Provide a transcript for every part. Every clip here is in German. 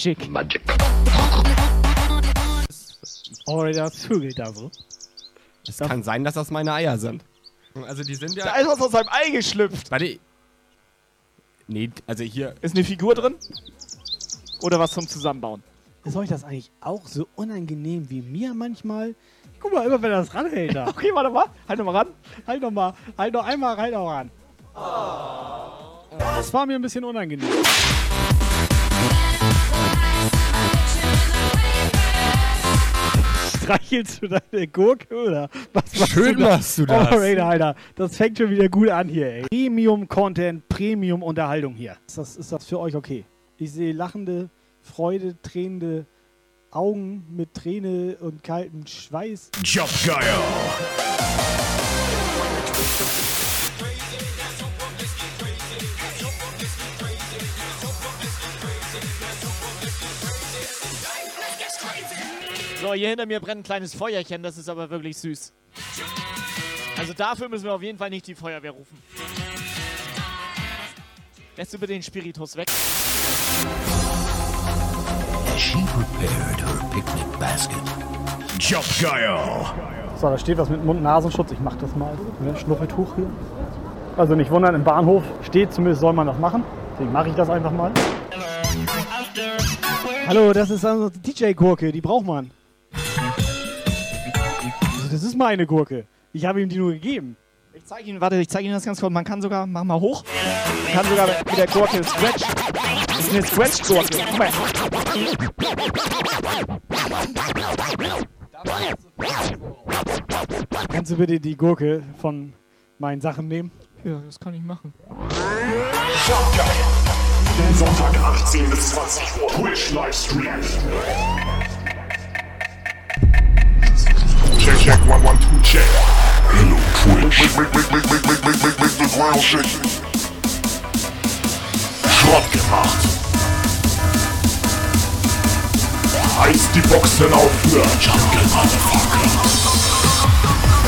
Magic. Magic. Oh, der zügelt da so. Es kann sein, dass das meine Eier sind. Also die sind ja. Da ist was aus seinem Ei geschlüpft. Warte. Nee, also hier. Ist eine Figur drin? Oder was zum Zusammenbauen? Ist euch das eigentlich auch so unangenehm wie mir manchmal? Guck mal, immer wenn er das ranhält da. Okay, warte mal. Halt noch mal ran. halt noch mal, halt noch einmal, halt noch ran. Das war mir ein bisschen unangenehm. Streichelst du deine Gurke oder was machst Schön du da? machst du das. Operator, Alter. Das fängt schon wieder gut an hier, ey. Premium-Content, Premium-Unterhaltung hier. Ist das, ist das für euch okay? Ich sehe lachende, Freude, tränende Augen mit Träne und kaltem Schweiß. Jump So, hier hinter mir brennt ein kleines Feuerchen. Das ist aber wirklich süß. Also dafür müssen wir auf jeden Fall nicht die Feuerwehr rufen. Lässt du bitte den Spiritus weg? She prepared her picnic basket. Jump Guile. So, da steht was mit Mund-Nasenschutz. Ich mach das mal. Ne? Schnuffeltuch hier. Also nicht wundern, im Bahnhof steht zumindest, soll man das machen. Deswegen mache ich das einfach mal. Hallo, das ist also DJ-Gurke, die braucht man. Das ist meine Gurke. Ich habe ihm die nur gegeben. Ich zeige Ihnen, warte, ich zeige Ihnen das ganz kurz. Man kann sogar, mach mal hoch. Man kann sogar mit der Gurke Scratch. Das ist eine Scratch-Gurke. Guck mal. Kannst du bitte die Gurke von meinen Sachen nehmen? Ja, das kann ich machen. Sonntag 18 bis 20 Uhr. Twitch Livestream. One, one, two, check. Hello, Twitch. Make, make, make, make, make, make, make, make the ground shake. Schrott gemacht. Reißt die Boxen auf für Jump Guile, Motherfucker.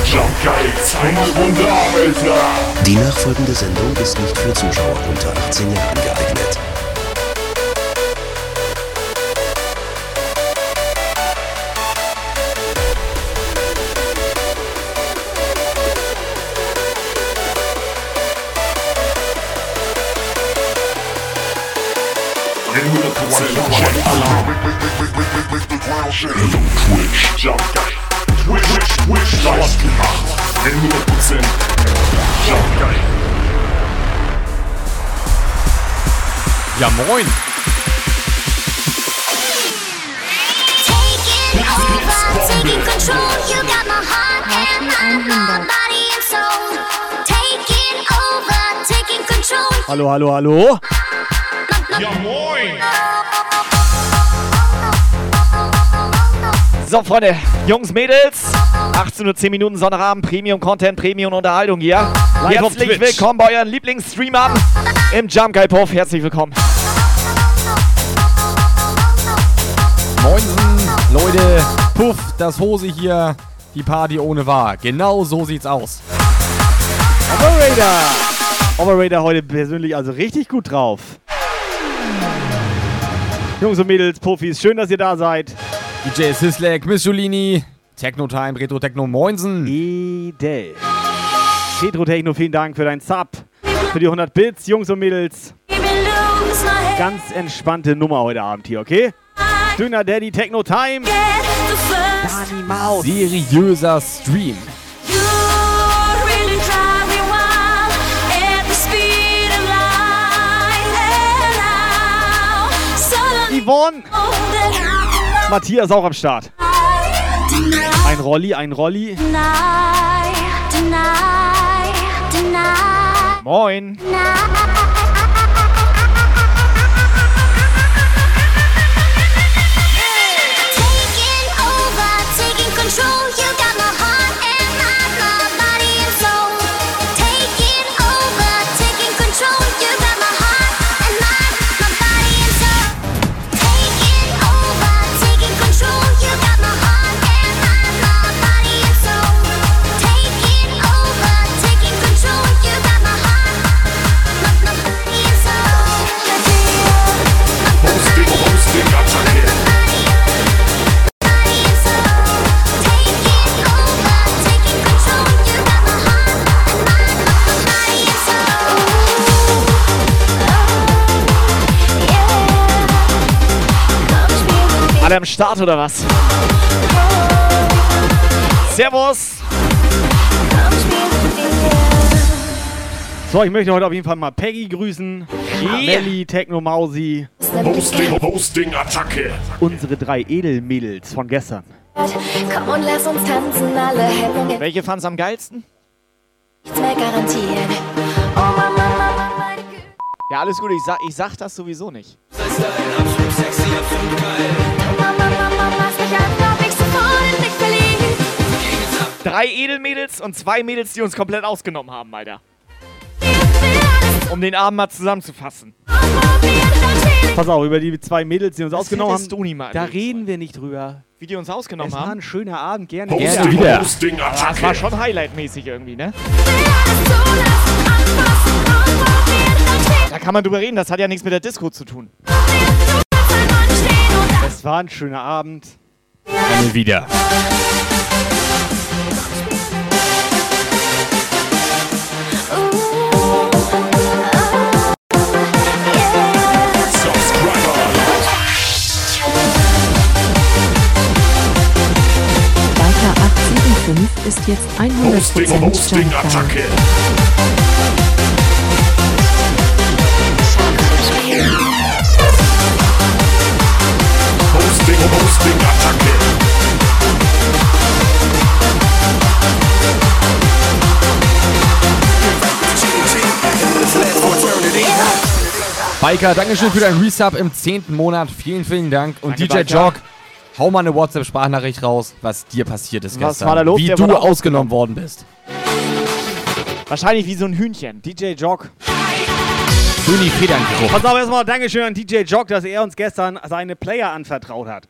Jump Guile, eine Runde ab, Alter. Die nachfolgende Sendung ist nicht für Zuschauer unter 18 Jahren geeignet. Taking control. Hallo, hallo, hallo. Ja moin. So, Freunde, Jungs, Mädels, 18 Uhr 10 Minuten Sonnabend, Premium Content, Premium Unterhaltung hier. Live auf Herzlich willkommen bei euren Lieblingsstreamern im Jump Guy Puff. Herzlich willkommen. Moinsen, Leute. Puff, das Hose hier. Die Party ohne Wahr. Genau so sieht's aus. Operator. Operator heute persönlich also richtig gut drauf. Jungs und Mädels, Profis, schön, dass ihr da seid. DJ Sislek, Miss Jolini, Techno Time, Retro Techno, Moinsen. Idee. Petro Techno, vielen Dank für deinen Sub. Für die 100 Bits, Jungs und Mädels. Ganz entspannte Nummer heute Abend hier, okay? Döner Daddy Techno Time. Dani Maus. Seriöser Stream. Yvonne. Matthias auch am Start. Ein Rolli, ein Rolli. Moin. Alle am Start oder was? Servus. So, ich möchte heute auf jeden Fall mal Peggy grüßen. Yeah. Melli, Techno Mausi, Hosting, Hosting, Attacke. unsere drei Edelmädels von gestern. Komm und lass uns tanzen, alle Hemmungen Welche fand's am geilsten? nichts mehr garantieren. Oh Mama, Mama, meine Güte. Ja, alles gut. Ich sag, ich sag das sowieso nicht. Mama, Drei Edelmädels und zwei Mädels, die uns komplett ausgenommen haben, Alter. Um den Abend mal zusammenzufassen. Pass auf, über die zwei Mädels, die uns ausgenommen hättest haben. du niemals. Da reden wir nicht drüber. Wie die uns ausgenommen Es war haben. ein schöner Abend, gerne. Hosting, wieder. Hosting, Das war Attacke. schon Highlight-mäßig irgendwie, ne? Da kann man drüber reden, das hat ja nichts mit der Disco zu tun. Es war ein schöner Abend. Gerne wieder. 875 ist jetzt 100% Hosting, Hosting. Attacke. Hosting, Hosting, Attacke. Biker, Dankeschön für dein Resub im 10. Monat. Vielen, vielen Dank. Und Danke, DJ Biker. Jog, hau mal eine WhatsApp-Sprachnachricht raus, was dir passiert ist Was gestern. war da los? Wie Der du ausgenommen worden bist. Wahrscheinlich wie so ein Hühnchen. DJ. Schön die Federn gerufen. Pass auf, erstmal Dankeschön an DJ Jog, dass er uns gestern seine Player anvertraut hat.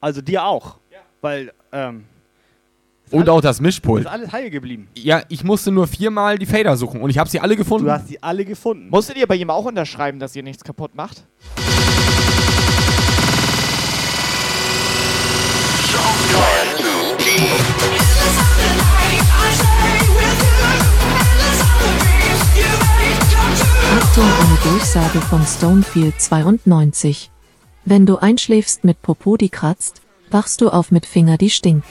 Also dir auch. Weil, ähm, Und auch das ist Mischpult. alles heil geblieben. Ja, ich musste nur viermal die Fader suchen und ich habe sie alle gefunden. Du hast sie alle gefunden. Musstet ihr bei ihm auch unterschreiben, dass ihr nichts kaputt macht? Achtung, eine Durchsage von Stonefield 92. Wenn du einschläfst mit Popo, die kratzt, wachst du auf mit Finger, die stinkt.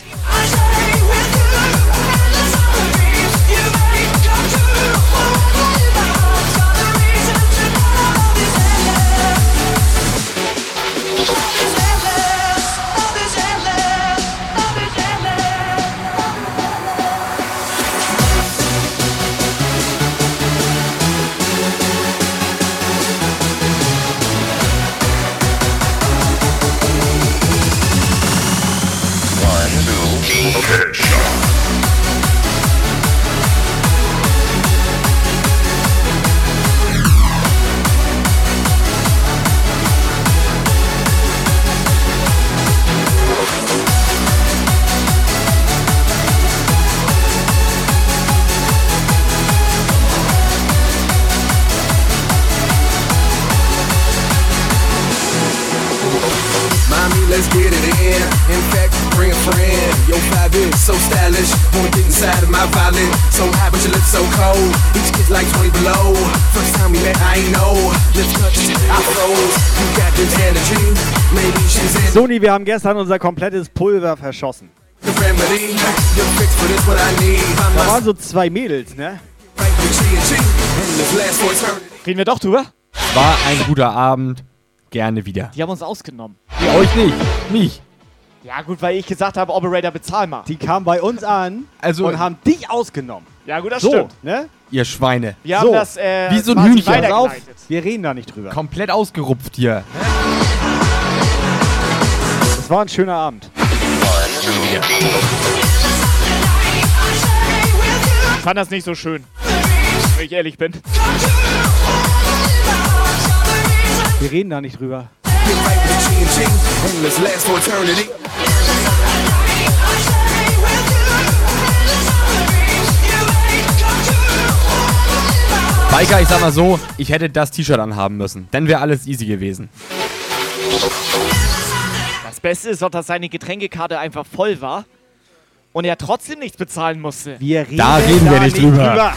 Cold. Each kid's like 20 below. First time we met, I ain't know. Lips touched, I froze. You got this energy. Maybe she's in Sony, wir haben gestern unser komplettes Pulver verschossen. Da waren so zwei Mädels, ne? Reden wir doch drüber? War ein guter Abend. Gerne wieder. Die haben uns ausgenommen. Ja, euch nicht. Mich. Ja, gut, weil ich gesagt habe, Operator, bezahl mal. Die kamen bei uns an Also, und haben dich ausgenommen. Ja, gut, das so, stimmt. ne? ihr Schweine. Wir haben So, das äh, wie so ein Hühnchen. Pass auf, weitergeleitet. wir reden da nicht drüber. Komplett ausgerupft hier. Es war ein schöner Abend. Ich fand das nicht so schön. Wenn ich ehrlich bin. Wir reden da nicht drüber. Biker, ich sag mal so, ich hätte das T-Shirt anhaben müssen. Dann wäre alles easy gewesen. Das Beste ist doch, dass seine Getränkekarte einfach voll war und er trotzdem nichts bezahlen musste. Wir reden, Da reden wir da nicht drüber.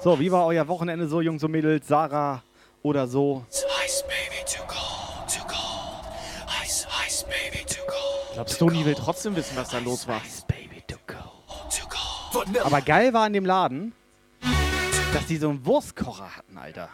So, wie war euer Wochenende so, Jungs und Mädels? Sarah oder so? Ich glaube, Stony will trotzdem wissen, was da los war. Aber geil war in dem Laden, dass die so einen Wurstkocher hatten, Alter.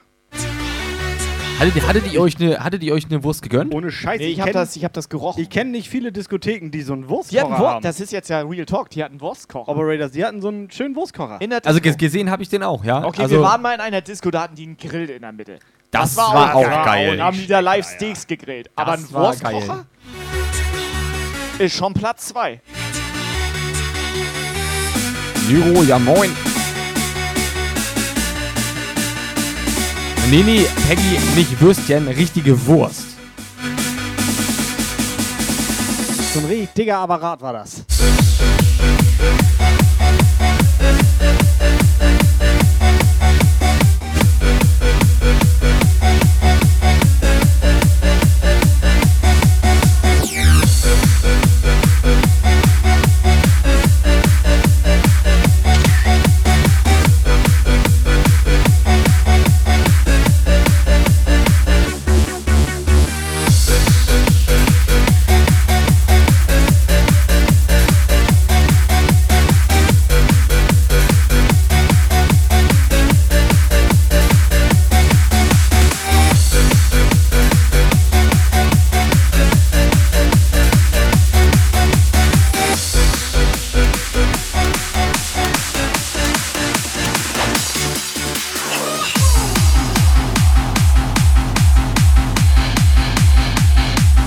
Hattet, ihr- hattet, ihr euch eine, hattet ihr euch eine Wurst gegönnt? Ohne Scheiß. Nee, ich habe das, ich hab das gerochen. Ich kenne nicht viele Diskotheken, die so einen die Wurstkocher hatten Wurst, haben. das ist jetzt ja Real Talk, die hatten Wurstkocher. Operators, die hatten so einen schönen Wurstkocher. In der Also gesehen habe ich den auch, ja. Okay, also, wir waren mal in einer Disco, da hatten die einen Grill in der Mitte. das, war, auch geil. Und haben die da live Steaks gegrillt. Aber ein war Wurstkocher ist schon Platz 2. Niro, ja moin. Nee, nee, Peggy, nicht Würstchen, richtige Wurst. So ein richtig dicker Apparat war das.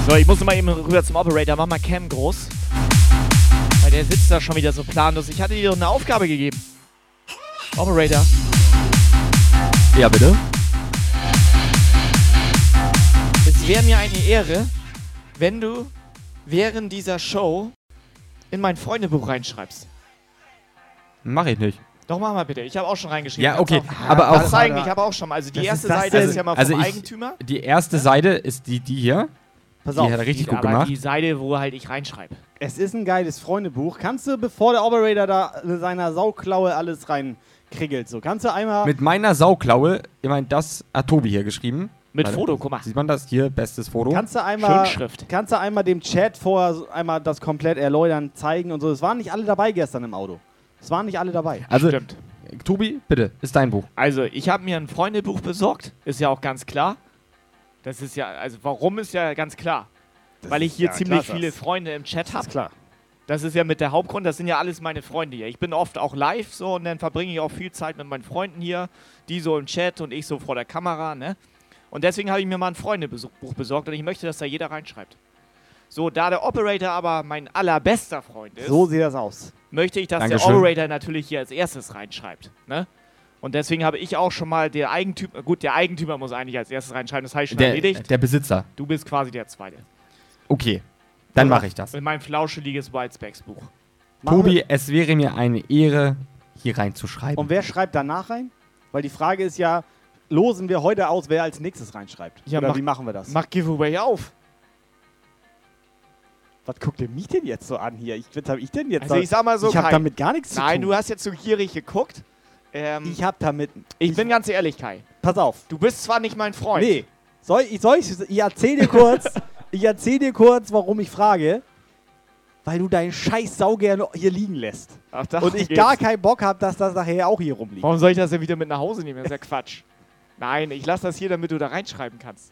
So, ich muss mal eben rüber zum Operator. Mach mal Cam groß. Weil der sitzt da schon wieder so planlos. Ich hatte dir doch eine Aufgabe gegeben. Operator. Ja, bitte. Es wäre mir eine Ehre, wenn du während dieser Show in mein Freundebuch reinschreibst. Mach ich nicht. Doch, mach mal bitte. Ich habe auch schon reingeschrieben. Ja, okay, auch- aber auch- zeigen, ich habe auch schon mal. Also die erste Seite denn? ist ja mal vom Also ich- Eigentümer. Die erste Seite ist die, die hier. Pass Die auf, hat er richtig gut aber gemacht. die Seite, wo halt ich reinschreibe. es ist ein geiles Freundebuch. Kannst du, bevor der Operator da mit seiner Sauklaue alles reinkriegelt, so, kannst du einmal... Mit meiner Sauklaue, ich meine, das hat Tobi hier geschrieben. Mit Warte, Foto, guck mal. Sieht man das hier? Bestes Foto. Kannst du einmal, Schönschrift. kannst du einmal dem Chat vorher einmal das komplett erläutern, zeigen und so. Es waren nicht alle dabei gestern im Auto. Es waren nicht alle dabei. also, Stimmt. Tobi, bitte, ist dein Buch. Also, ich habe mir ein Freundebuch besorgt. Ist ja auch ganz klar. Das ist ja, also warum ist ja ganz klar. Weil ich hier ja ziemlich klar, viele das- Freunde im Chat habe. klar. Das ist ja mit der Hauptgrund, das sind ja alles meine Freunde hier. Ich bin oft auch live so und dann verbringe ich auch viel Zeit mit meinen Freunden hier, die so im Chat und ich so vor der Kamera, ne? Und deswegen habe ich mir mal ein Freundebuch besorgt und ich möchte, dass da jeder reinschreibt. So, da der Operator aber mein allerbester Freund ist, So sieht das aus. möchte ich, dass Dankeschön. der Operator natürlich hier als erstes reinschreibt. Ne? Und deswegen habe ich auch schon mal der Eigentümer, gut, der Eigentümer muss eigentlich als erstes reinschreiben, das heißt schon erledigt. Der, der Besitzer. Du bist quasi der Zweite. Okay, dann mache ich das. In meinem flauscheliges Whitespacks Buch. Machen Tobi, es wäre mir eine Ehre, hier reinzuschreiben. Und wer schreibt danach rein? Weil die Frage ist ja, losen wir heute aus, wer als nächstes reinschreibt? Ja, Oder mach- wie machen wir das? Mach Giveaway auf. Was guckt ihr mich denn jetzt so an hier? Ich, was hab ich denn jetzt? Also ich sag mal so, ich habe damit gar nichts zu Nein, tun. du hast jetzt so gierig geguckt. Ähm, ich habe damit. ich, bin ganz ehrlich, Kai. Pass auf. Du bist zwar nicht mein Freund. Nee. Soll ich, soll ich, ich erzähl dir kurz, ich erzähl dir kurz, warum ich frage. Weil du deinen Scheiß sau gerne hier liegen lässt. Ach, Und ich geht's. gar keinen Bock habe, dass das nachher auch hier rumliegt. Warum soll ich das denn wieder mit nach Hause nehmen? Das ist ja Quatsch. Nein, ich lasse das hier, damit du da reinschreiben kannst.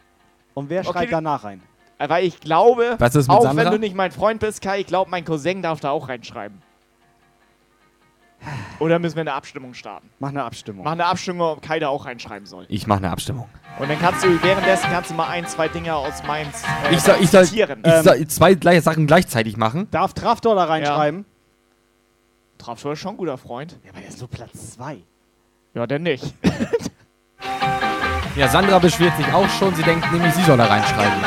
Und wer Okay, schreibt danach rein? Weil ich glaube, Was ist mit auch Sandra? wenn du nicht mein Freund bist, Kai, ich glaube, mein Cousin darf da auch reinschreiben. Oder müssen wir eine Abstimmung starten? Mach eine Abstimmung. Mach eine Abstimmung, ob Kai da auch reinschreiben soll. Ich mache eine Abstimmung. Und dann kannst du währenddessen kannst du mal ein, zwei Dinge aus meinem äh, Ich soll, ich soll, zitieren. ich Ähm, soll zwei gleiche Sachen gleichzeitig machen. Darf Traftor da reinschreiben? Traftor ist schon ein guter Freund. Ja, aber der ist nur Platz 2. Ja, denn nicht. Ja, Sandra beschwert sich auch schon. Sie denkt nämlich, sie soll da reinschreiben.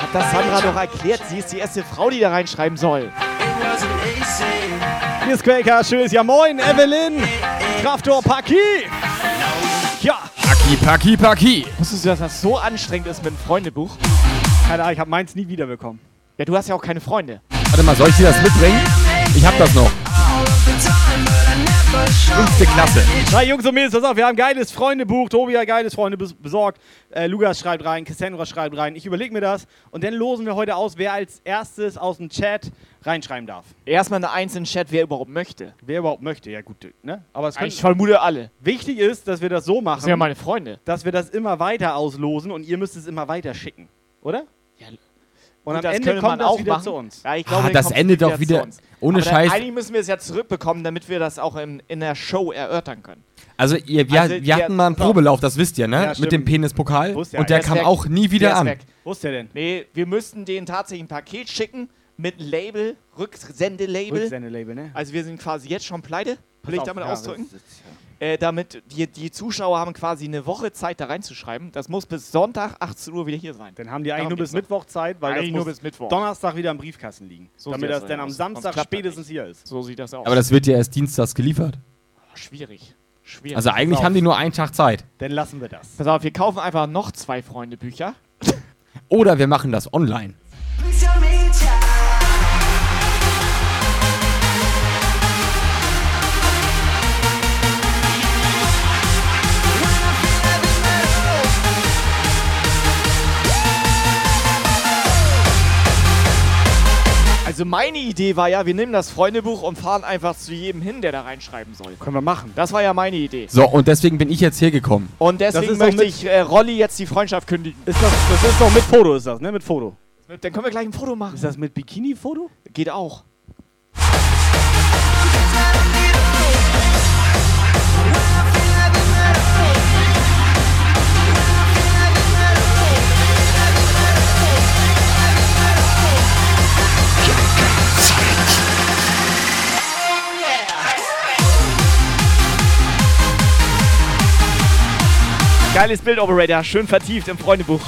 Hat das Sandra doch erklärt. Sie ist die erste Frau, die da reinschreiben soll. Hier ist Quaker, schönes Ja Moin, Evelyn, Traftor, Paki. Ja, Paki, Paki, Paki. Wusstest du, dass das so anstrengend ist mit einem Freundebuch? keine Ahnung, ich habe meins nie wiederbekommen. Ja, du hast ja auch keine Freunde. Warte mal, soll ich dir das mitbringen? Ich hab das noch. Fünfte Klasse. Na Jungs und Mädels, pass auf, wir haben ein geiles Freundebuch. Tobi hat geiles Freunde bes- besorgt. Äh, Lukas schreibt rein, Cassandra schreibt rein. Ich überlege mir das und dann losen wir heute aus, wer als erstes aus dem Chat reinschreiben darf. Erstmal eine Eins in den Chat, wer überhaupt möchte. Wer überhaupt möchte, ja gut, ne? Aber es Ich vermute alle. wichtig ist, dass wir das so Das machen, sind ja meine Freunde. dass wir das immer weiter auslosen und ihr müsst es immer weiter schicken, oder? Und gut, am das Ende kommt man das auch wieder machen. zu uns. Ja, ich glaube, Ah, dann das endet doch zu wieder. uns. Ohne Aber dann, Scheiß. eigentlich müssen wir es ja zurückbekommen, damit wir das auch in, in der Show erörtern können. Also, ihr, wir, Also, wir hatten mal einen. Probelauf, das wisst ihr, ne? Ja, Mit dem Penispokal. Wusste ja, Und der der kam weg. auch nie Der wieder ist an. Wo ist der denn? Nee, wir müssten den tatsächlich ein Paket schicken mit Label, Rücksendelabel. Rücksendelabel, ne? Also wir sind quasi jetzt schon pleite, will ich damit ja, ausdrücken. Äh, damit die, die Zuschauer haben quasi eine Woche Zeit, da reinzuschreiben. Das muss bis Sonntag 18 Uhr wieder hier sein. Dann haben die eigentlich Darum nur bis. Mittwoch Zeit, weil Eigentlich das nur bis Mittwoch. Donnerstag wieder im Briefkasten liegen. So damit das das dann aus. am Samstag spätestens hier ist. So sieht das aus. Aber das wird ja erst dienstags geliefert. Oh, schwierig. Schwierig. Also eigentlich auf. haben die nur einen Tag Zeit. Dann lassen wir das. Pass auf, wir kaufen einfach noch zwei Freunde-Bücher. Oder wir machen das online. Meine Idee war ja, wir nehmen das Freundebuch und fahren einfach zu jedem hin, der da reinschreiben soll. Können wir machen. Das war ja meine Idee. So, und deswegen bin ich jetzt hergekommen. Und deswegen möchte ich äh, Rolli jetzt die Freundschaft kündigen. Ist das, das ist doch mit Foto, ist das, ne? Mit Foto. Dann können wir gleich ein Foto machen. Ist das mit Bikini-Foto? Geht auch. Geiles Bild, Operator. Schön vertieft im Freundebuch.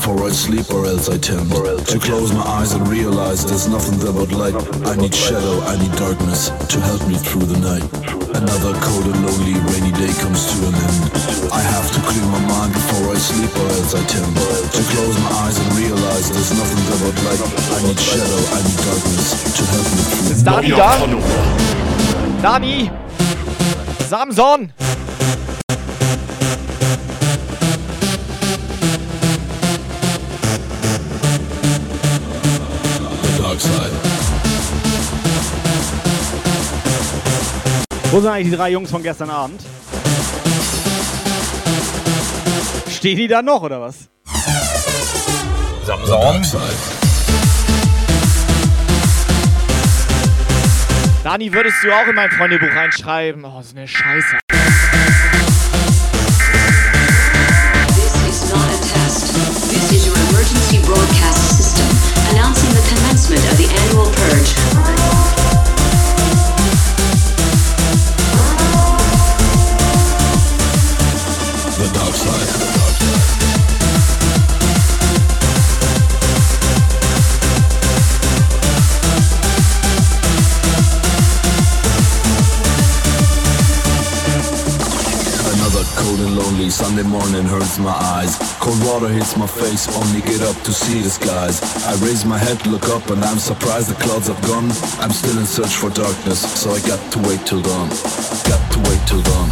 Before I sleep or else I tend to close my eyes and realize there's nothing there but light. I need shadow, I need darkness to help me through the night. Another cold and lonely rainy day comes to an end. I have to clear my mind before I sleep or else I tend to close my eyes and realize there's nothing there but light. I need shadow, I need darkness to help me through Ist Dani Neuer da? Dani! Samson! Wo sind eigentlich die drei Jungs von gestern Abend? Stehen die da noch oder was? Samson. Dani, würdest du auch in mein Freundebuch reinschreiben? Oh, so eine Scheiße. This is not a test. This is your emergency broadcast system announcing the commencement of the annual purge. Sunday morning hurts my eyes. Cold water hits my face, only get up to see the skies. I raise my head, look up, and I'm surprised the clouds have gone. I'm still in search for darkness, so I got to wait till dawn. Got to wait till dawn.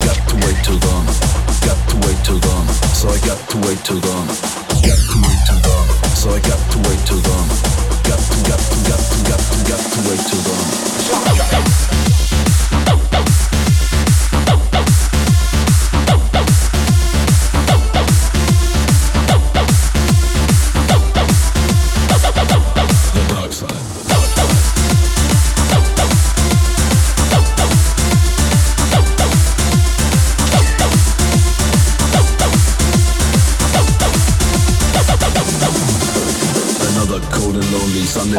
Got to wait till dawn. Got to wait till dawn. So I got to wait till dawn. Got to wait till dawn. So I got to wait till dawn. Got to, got to, got to, got to, got to wait till dawn.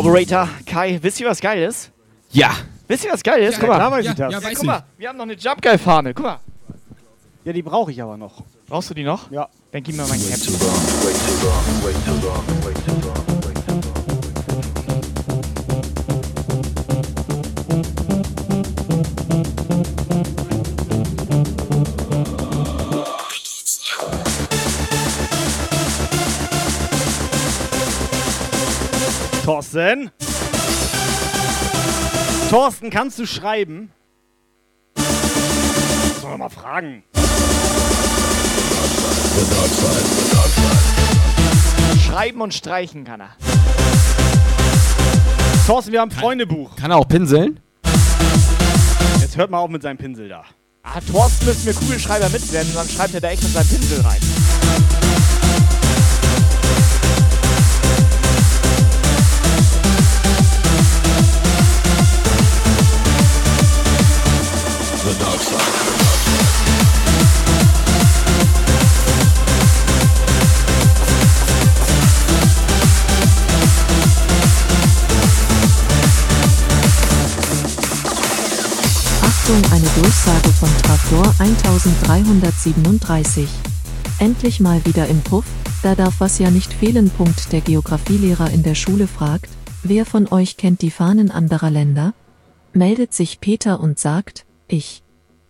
Operator, Kai, wisst ihr, was geil ist? Ja. Wisst ihr, was geil ist? Guck mal. Klar weiß ich das. ja, Ja, guck mal, wir haben noch eine Jump Guy Fahne. Guck mal. Ja, die brauche ich aber noch. Brauchst du die noch? Ja. Dann gib mir mein Cap. Thorsten? Thorsten, kannst du schreiben? Sollen wir mal fragen? Schreiben und streichen kann er. Thorsten, wir haben ein Freundebuch. Kann er auch pinseln? Jetzt hört mal auf mit seinem Pinsel da. Ah, Thorsten müssen wir Kugelschreiber mitwerden, dann schreibt er da echt mit seinem Pinsel rein. The eine Durchsage von Traktor 1337. Endlich mal wieder im Puff, da darf was ja nicht fehlen. Punkt der Geografielehrer in der Schule fragt, wer von euch kennt die Fahnen anderer Länder? Meldet sich Peter und sagt, ich.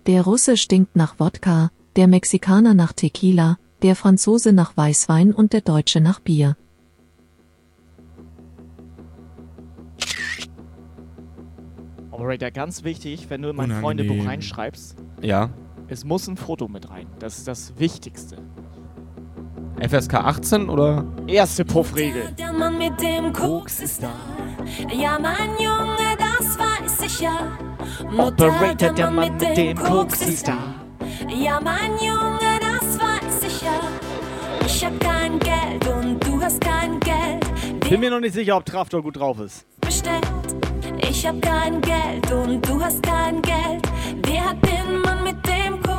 Der Russe stinkt nach Wodka, der Mexikaner nach Tequila, der Franzose nach Weißwein und der Deutsche nach Bier. Operator, ganz wichtig, wenn du in mein Unangenehm. Freundebuch reinschreibst, Ja. es muss ein Foto mit rein. Das ist das Wichtigste. FSK 18 oder? Erste Puffregel. Der Mann mit dem Koks ist da. Ja, mein Junge, das Mutter, Operator, der Mann mit dem Koks ist da. Ja, mein Junge, das weiß ich ja. Ich hab kein Geld und du hast kein Geld. Bin mir noch nicht sicher, ob Traftor gut drauf ist. bestellt. Ich hab kein Geld und du hast kein Geld. Wer hat den Mann mit dem Koks?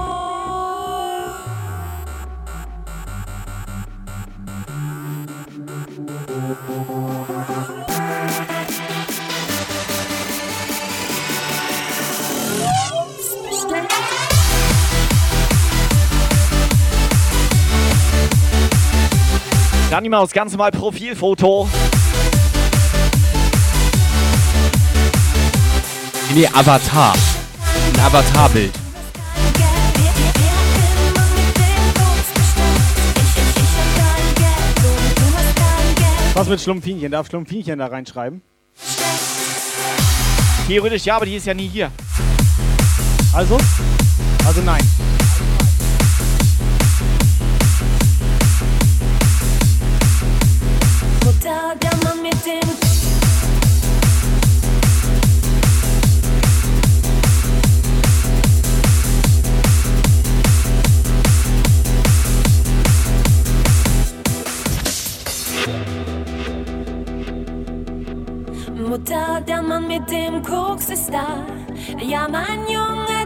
Dann immer das ganz normal Profilfoto. Nee, Avatar. Ein Avatarbild. Was mit Schlumpfinchen? Darf Schlumpfinchen da reinschreiben? Theoretisch ja, aber die ist ja nie hier. Also? Also nein.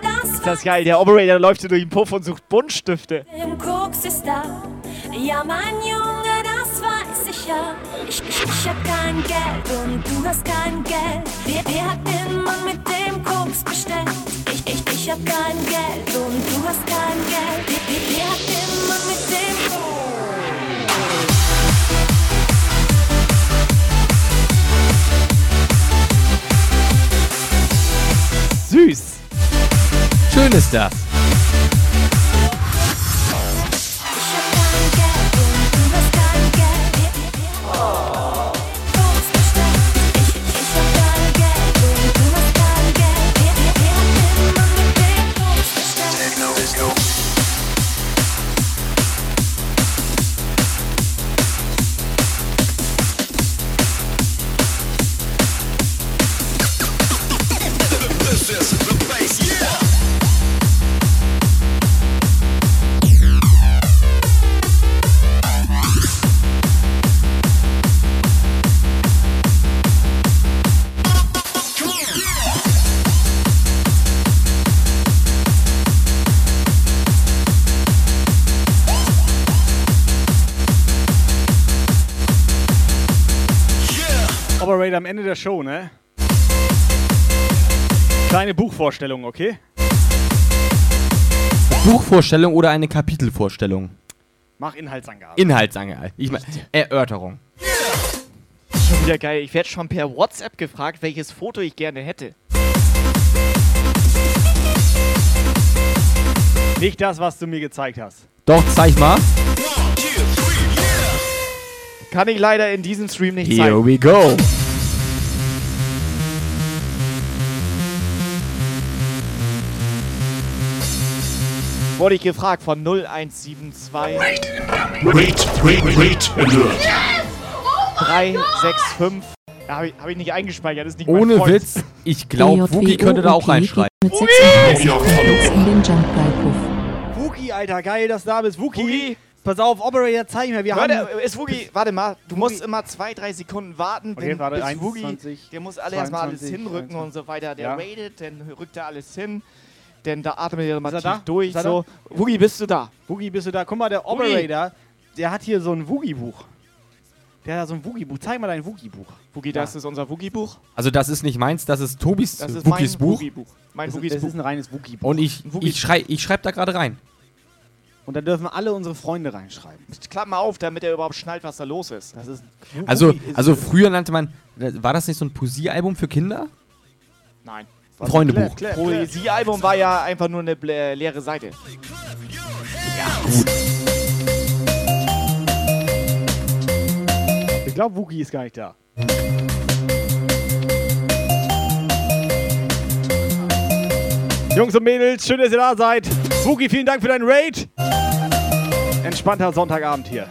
Das Ist das geil. Der Operator läuft hier durch den Puff und sucht Buntstifte. dem Koks ist da. Ja, mein Junge, ja. Ich, ich, ich hab kein Geld und du hast kein Geld. Wer, wer hat den Mann mit dem Koks bestellt? Ich, ich, ich hab kein Geld und du hast kein Geld. Wer, wer, wer hat den Mann mit dem Koks? Süß. Schön ist das. Operator am Ende der Show, ne? Kleine Buchvorstellung, okay? Buchvorstellung oder eine Kapitelvorstellung? Mach Inhaltsangabe. Inhaltsangabe. Ich meine, Erörterung. Schon wieder geil. Ich werde schon per WhatsApp gefragt, welches Foto ich gerne hätte. Nicht das, was du mir gezeigt hast. Doch, zeig mal. Kann ich leider in diesem Stream nicht Here zeigen. we go. Wurde ich gefragt von 0172 Wait, wait, wait, alert. 365. Ja, habe ich, hab ich nicht eingespeichert, ist nicht Ohne. Witz, ich glaube, Wookie könnte da auch reinschreiben. Mit 36 Klicks in den Jump Guy Puff. Wookie, Alter, geil, dass du da bist. Wookie. Pass auf, Operator, zeig mir. Wir haben. Warte, ist Woogie, warte mal, du musst immer zwei, drei Sekunden warten, Okay, denn warte, bis 1, Woogie, 20, der muss alle erstmal alles 22, hinrücken 23. und so weiter. Der Ja. raidet, dann rückt er alles hin, denn da atmet er mal tief da? durch. Ist So. Woogie, bist du da? Woogie, bist du da? Guck mal, der Operator, der hat hier so ein Woogie-Buch. Der hat so ein Woogie-Buch. Zeig mal dein Woogie-Buch. Woogie, das ist unser Woogie-Buch. Also das ist nicht meins, das ist Tobis Das ist Wookies mein Buch. Woogie-Buch. Mein Das, Woogies das Buch. ist ein reines Woogie-Buch. Und ich, ich, schrei, ich schreibe da gerade rein. Und da dürfen alle unsere Freunde reinschreiben. Klapp mal auf, damit er überhaupt schnallt, was da los ist. Das ist Also, Woogie ist- also früher nannte man, war das nicht so ein Poesiealbum für Kinder? Nein. Was? Freundebuch. Poesiealbum war ja einfach nur eine leere Seite. Ich glaube, Woogie ist gar nicht da. Jungs und Mädels, schön, dass ihr da seid. Woogie, vielen Dank für deinen Raid. Entspannter Sonntagabend hier.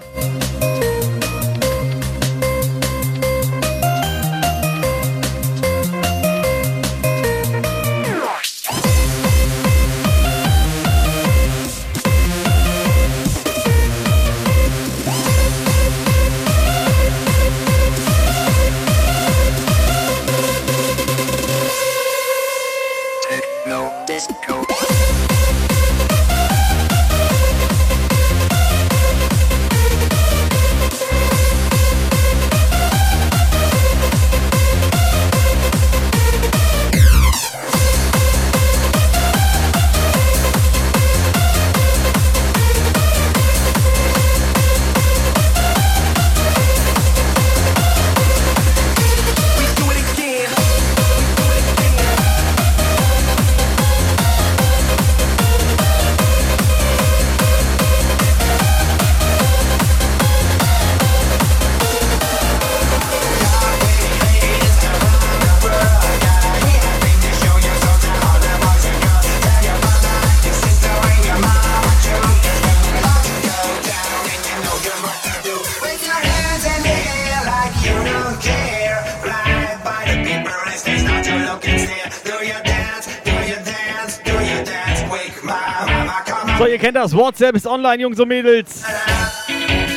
Kennt das. WhatsApp ist online, Jungs und Mädels.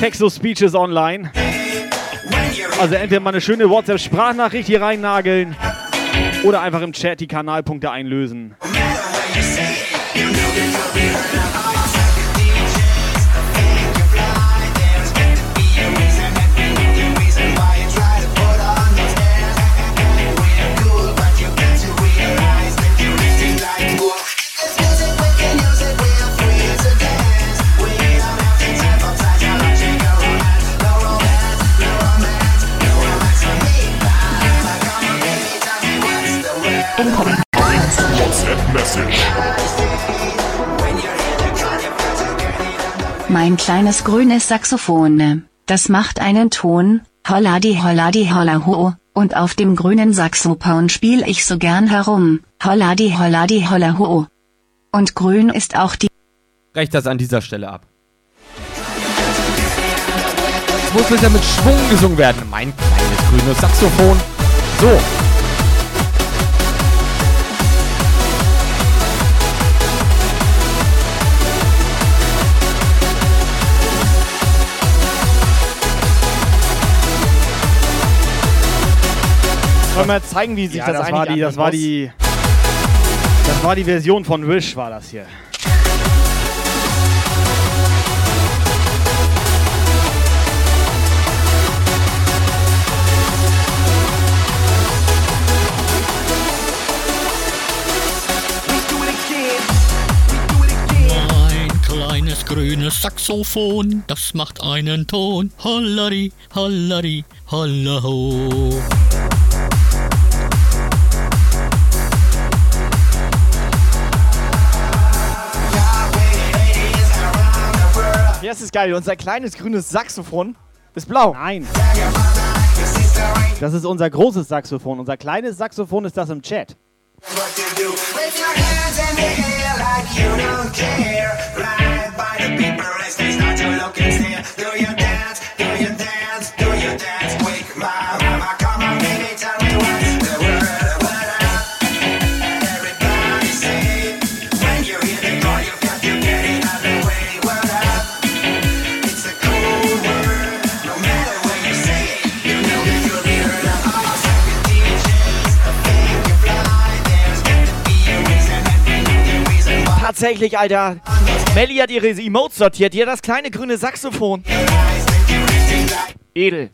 Text-to-Speech ist online. Also entweder mal eine schöne WhatsApp-Sprachnachricht hier reinnageln oder einfach im Chat die Kanalpunkte einlösen. WhatsApp Mein kleines grünes Saxophon. Das macht einen Ton, holladi holladi holla ho, und auf dem grünen Saxophon spiel ich so gern herum, holladi holladi holla ho. Und grün ist auch die Recht das an dieser Stelle ab. Es muss bitte mit Schwung gesungen werden. Mein kleines grünes Saxophon. So. Wollen wir jetzt zeigen, wie sich Ja, das, das, eigentlich war die, das war die, das war die Version von Wish, war das hier. Ein kleines grünes Saxophon, das macht einen Ton. Hollari, hollari, hollaho. Ist geil. Unser kleines grünes Saxophon ist blau. Nein. Das ist unser großes Saxophon. Unser kleines Saxophon ist das im Chat. Tatsächlich, Alter. Melly hat ihre Emotes sortiert. Hat das kleine grüne Saxophon. Edel.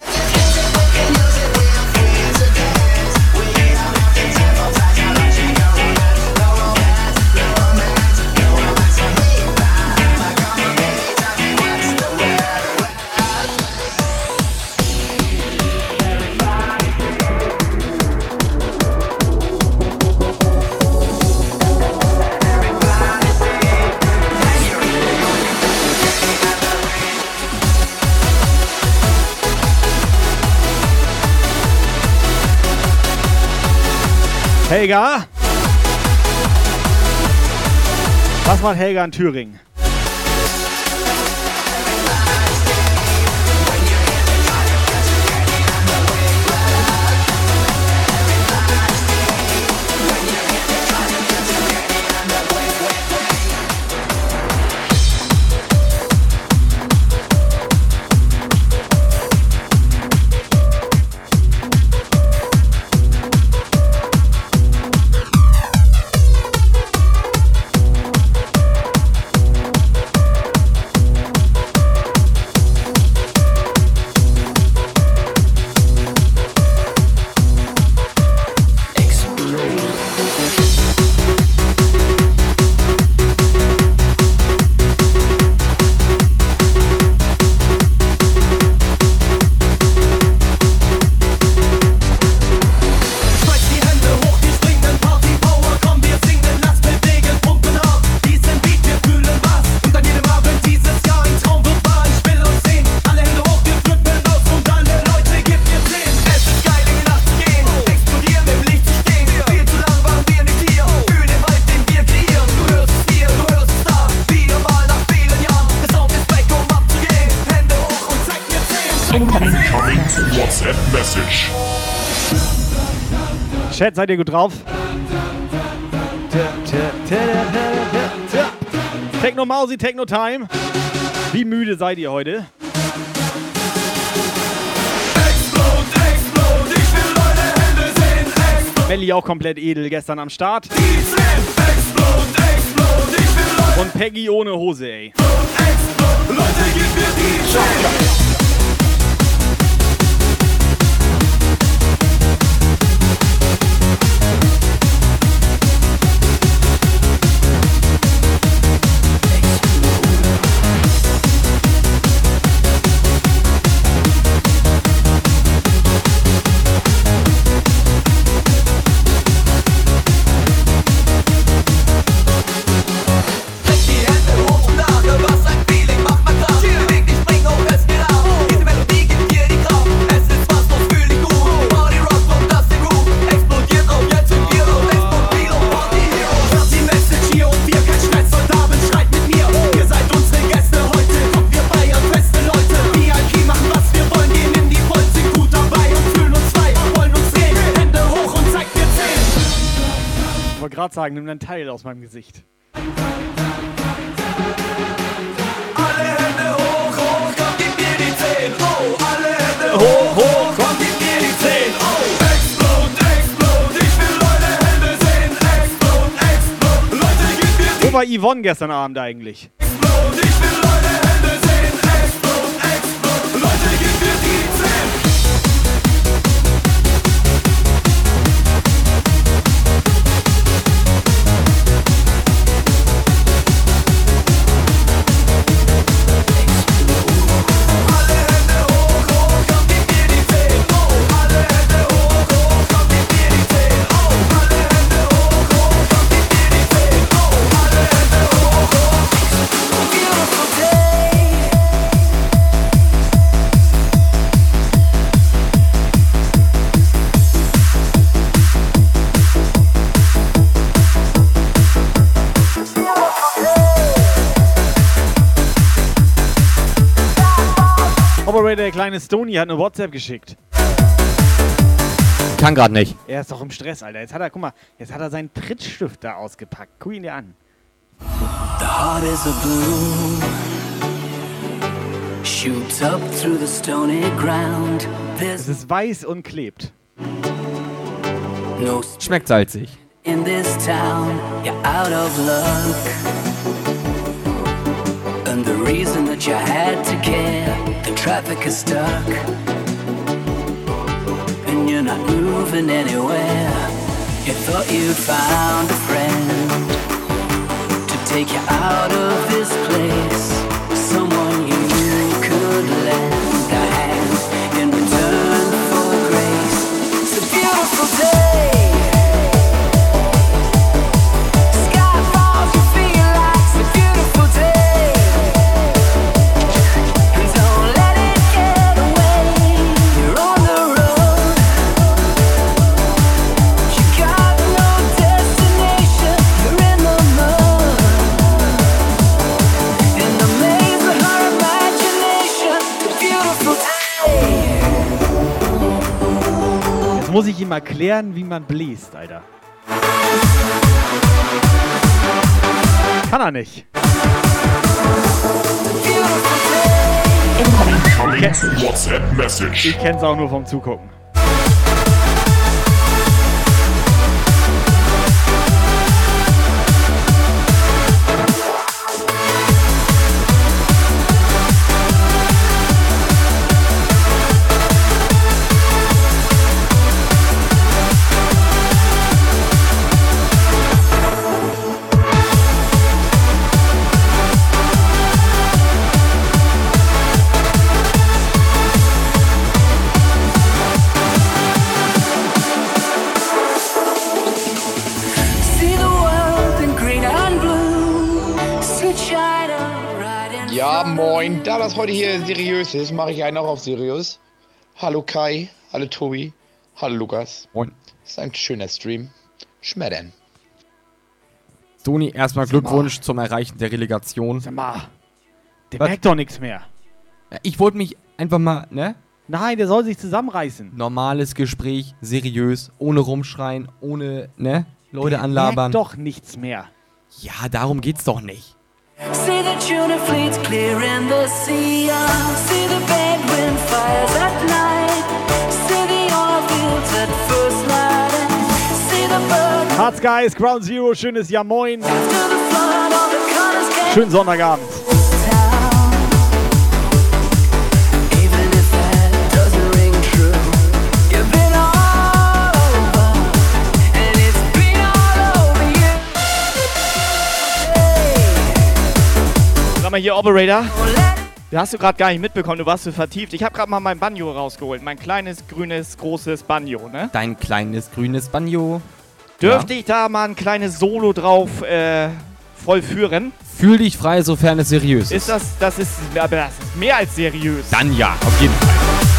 Helga? Was macht Helga in Thüringen? Chat, seid ihr gut drauf? Techno Mausi, Techno Time. Wie müde seid ihr heute? Melli auch komplett edel gestern am Start. Und Peggy ohne Hose, ey. Ich wollte gerade sagen, nimm dein Teil aus meinem Gesicht. Hoch, hoch, komm, gib mir die 10. Oh, eure Hände. Explode, explode, Leute, gib mir die Wo war Yvonne gestern Abend eigentlich? explode, ich will eure Hände sehen. Explode, explode, Leute, gib mir die Operator, der kleine Stony, hat eine WhatsApp geschickt. Kann gerade nicht. Er ist doch im Stress, Alter. Jetzt hat er, guck mal, jetzt hat er seinen Prittstift da ausgepackt. Guck ihn dir an. The heart is a balloon. Shoots up through the stony ground. Es ist weiß und klebt. No Schmeckt salzig. in this town, you're out of luck. The reason that you had to care, the traffic is stuck. And you're not moving anywhere. You thought you'd found a friend to take you out of this place. Muss ich ihm erklären, wie man bläst, Alter. Kann er nicht. WhatsApp-Message. Ich kenn's auch nur vom Zugucken. Das heute hier seriös ist, mache ich einen auch auf seriös. Hallo Kai, hallo Tobi, hallo Lukas. Moin. ist ein schöner Stream. Schmettern. Toni, erstmal Glückwunsch zum Erreichen der Relegation. Sag mal, der Was? merkt doch nichts mehr. Ich wollte mich einfach mal, ne? Nein, der soll sich zusammenreißen. Normales Gespräch, seriös, ohne rumschreien, ohne, ne? Leute der anlabern. merkt doch nichts mehr. Ja, darum geht's doch nicht. See the tuna fleets clearing the sea. uh, See the bedwind fires at night. See the oil fields at first light. See the bird Hard Skies, Ground Zero, schönes Ja Moin. after the flood. All the colors came Schönen Sonntagabend. Mal hier, Operator. Da hast du gerade gar nicht mitbekommen, du warst so vertieft. Ich habe gerade mal mein Banjo rausgeholt. Mein kleines, grünes, großes Banjo, ne? Dein kleines grünes Banjo. Dürfte ich da mal ein kleines Solo drauf äh, vollführen? Fühl dich frei, sofern es seriös ist. Ist das, das ist, aber das ist mehr als seriös. Dann ja, auf jeden Fall.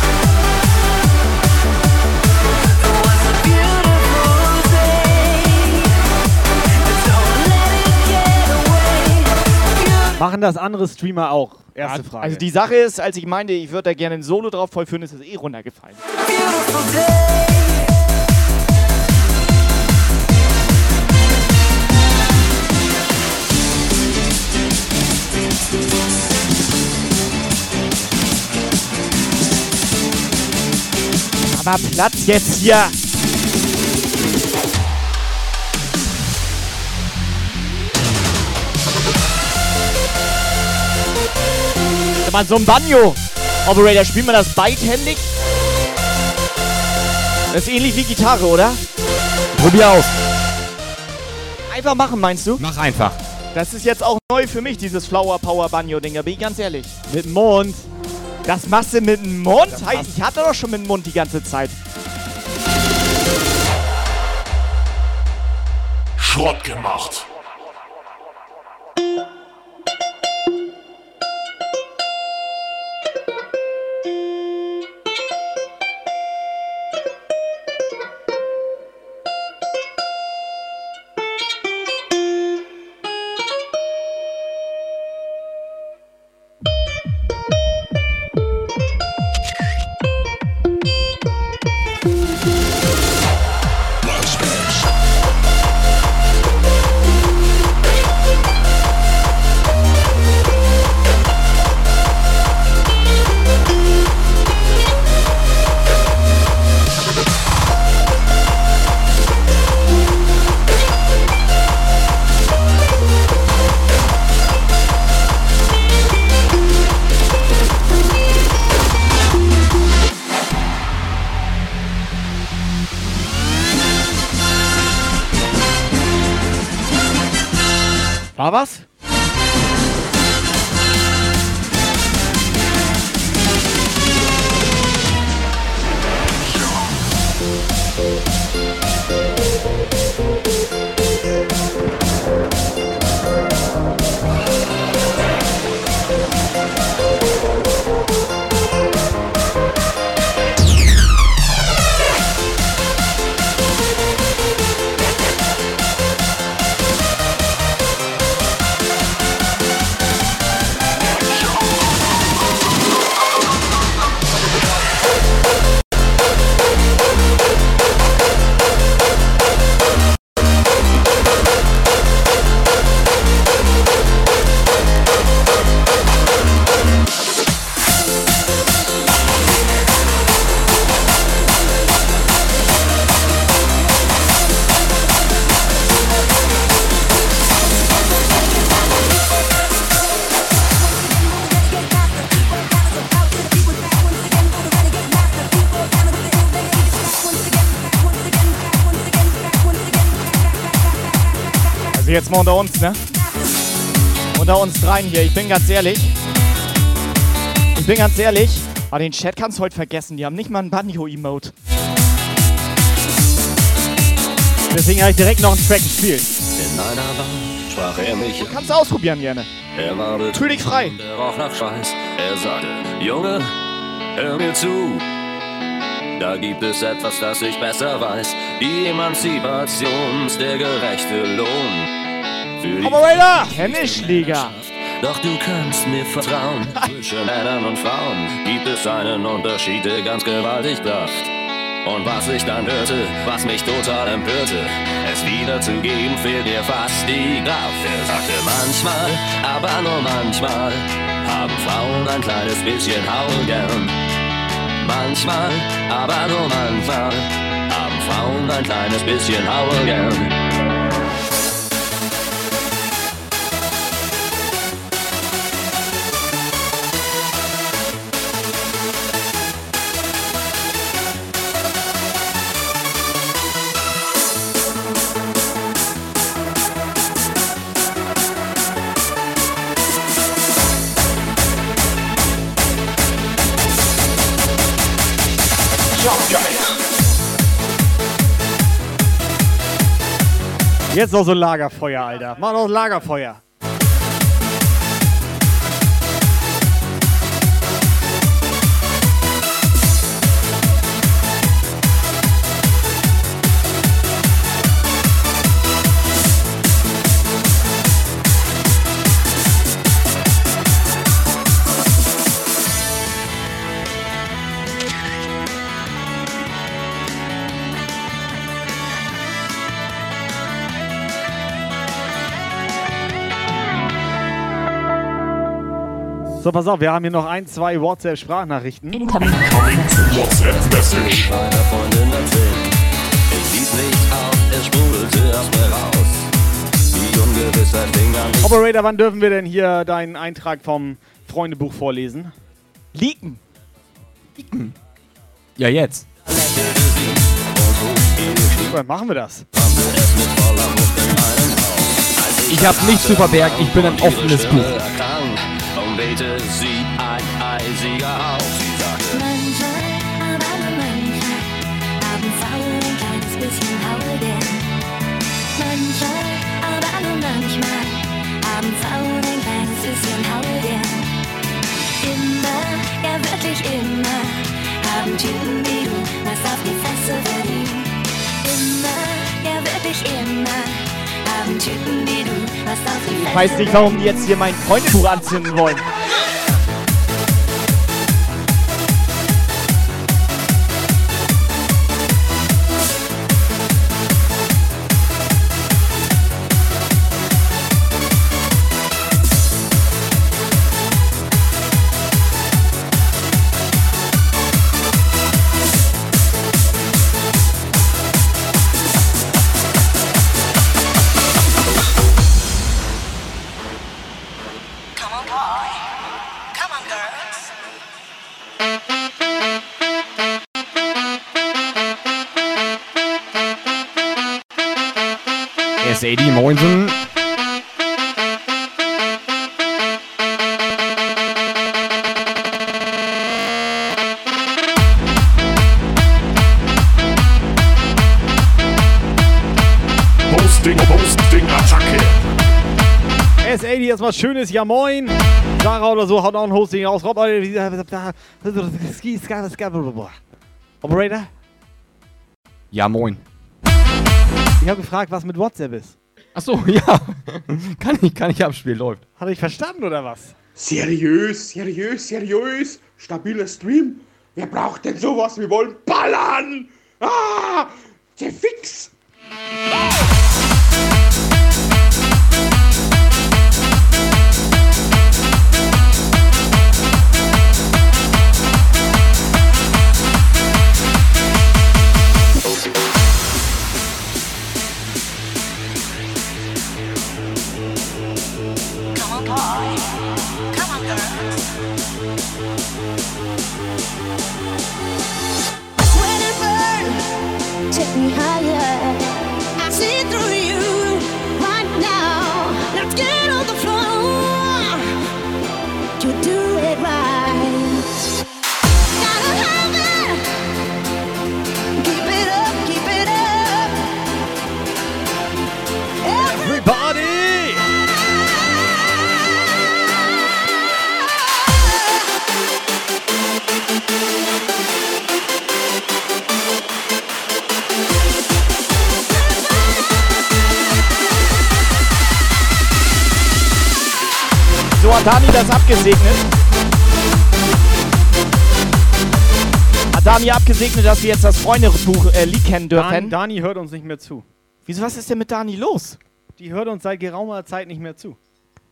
Machen das andere Streamer auch? Erste Frage. Also die Sache ist, als ich meinte, ich würde da gerne ein Solo drauf vollführen, ist es eh runtergefallen. Aber Platz jetzt hier! Mal, so ein Banjo. Operator, spielt man das beidhändig? Das ist ähnlich wie Gitarre, oder? Probier aus. Einfach machen, meinst du? Mach einfach. Das ist jetzt auch neu für mich, dieses Flower Power Banjo Ding, da bin ich ganz ehrlich. Mit dem Mund. Das machst du mit dem Mund? Ich hatte doch schon mit dem Mund die ganze Zeit. Schrott gemacht. Mal unter uns, ne? Unter uns dreien hier. Ich bin ganz ehrlich. Ich bin ganz ehrlich. Aber den Chat kannst du heute vergessen. Die haben nicht mal ein Banjo-Emote. Deswegen habe ich direkt noch einen Track gespielt. In einer Bar sprach er mich an. Kannst du ausprobieren gerne. Er war Fühl dich frei. betrunken, Er roch nach Schweiß. Er sagte, Junge, hör mir zu. Da gibt es etwas, das ich besser weiß. Die Emanzipation der gerechte Lohn. Für die Operator! Tennisschläger! Doch du kannst mir vertrauen. Zwischen Männern und Frauen gibt es einen Unterschied, der ganz gewaltig blafft. Und was ich dann hörte, was mich total empörte, es wiederzugeben, fehlt dir fast die Kraft. Er sagte manchmal, aber nur manchmal, haben Frauen ein kleines bisschen Haul gern. Manchmal, aber nur manchmal, haben Frauen ein kleines bisschen Haul gern. Jetzt noch so ein Lagerfeuer, Alter. Mach noch ein Lagerfeuer. So, pass auf, wir haben hier noch ein, zwei WhatsApp-Sprachnachrichten. WhatsApp-Message. Meiner Freundin erzählt, es ließ nicht auf, es sprudelte aus mir raus. Die Ungewissheit fing an, mich Operator, wann dürfen wir denn hier deinen Eintrag vom Freundebuch vorlesen? Leaken. Ja, jetzt. Wann machen wir das? Ich habe nichts zu verbergen, ich bin ein offenes Buch. Und wehte sie ein eisiger Hauch. Sie sagte, Manchmal, aber nur manchmal, haben Frauen ein kleines bisschen Haul gern. Manchmal, aber nur manchmal, haben Frauen ein kleines bisschen Haul gern. Immer, ja wirklich immer, haben Typen wie du was auf die Fresse verdient. Immer, ja wirklich immer, Ich weiß nicht, warum die jetzt hier mein Freundebuch anzünden wollen. SAD, Moinsen. Hosting, Hosting, Attacke. S80 erstmal schönes Ja Moin. Sarah oder so haut auch ein Hosting raus. Rob, Operator? Ja, moin. Ich habe gefragt, was mit WhatsApp ist. Achso, ja. kann ich, kann ich abspielen, läuft. Hat ich verstanden oder was? Seriös, seriös, seriös. Stabiler Stream. Wer braucht denn sowas? Wir wollen ballern. Ah, der Fix. Come boy. So hat Dani das abgesegnet. Hat Dani abgesegnet, dass wir jetzt das Freundebuch äh, Lied kennen dürfen. Dan, Dani hört uns nicht mehr zu. Wieso, was ist denn mit Dani los? Die hört uns seit geraumer Zeit nicht mehr zu.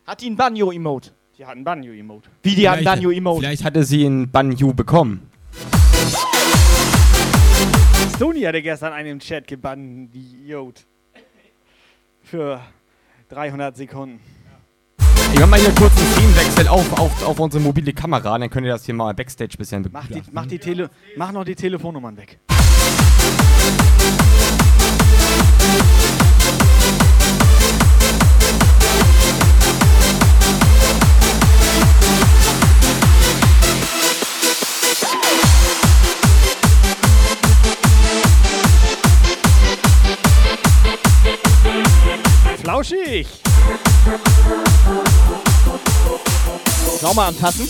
Hat die ein Banjo-Emote? Die hat ein Banjo-Emote. Wie, die hat ein Banjo-Emote? Vielleicht hatte sie ein Banju bekommen. Stony hatte gestern einen im Chat gebannt, die Idiot. Für 300 Sekunden. Ich mach mal hier kurz einen Szenenwechsel auf, auf, auf unsere mobile Kamera, dann könnt ihr das hier mal Backstage bisschen Mach, die, mach, die Tele mach noch die Telefonnummern weg. Flauschig! Schau mal anfassen.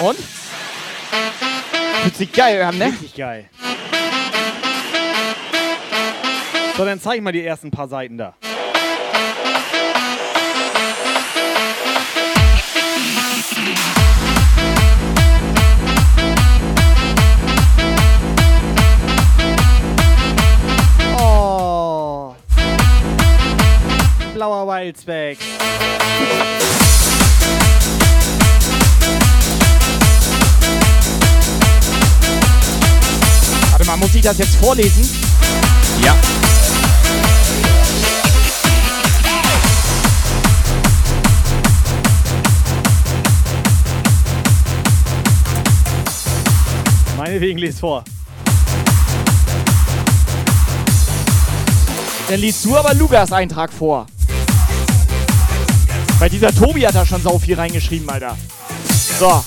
Und? Fühlt sich geil an, ne? Richtig geil. So, dann zeig mal die ersten paar Seiten da. Blauer Wildspeck. Warte mal, muss ich das jetzt vorlesen? Ja. Meinetwegen les vor. Dann liest du aber Lukas Eintrag vor. Weil dieser Tobi hat da schon sau viel reingeschrieben, Alter. So.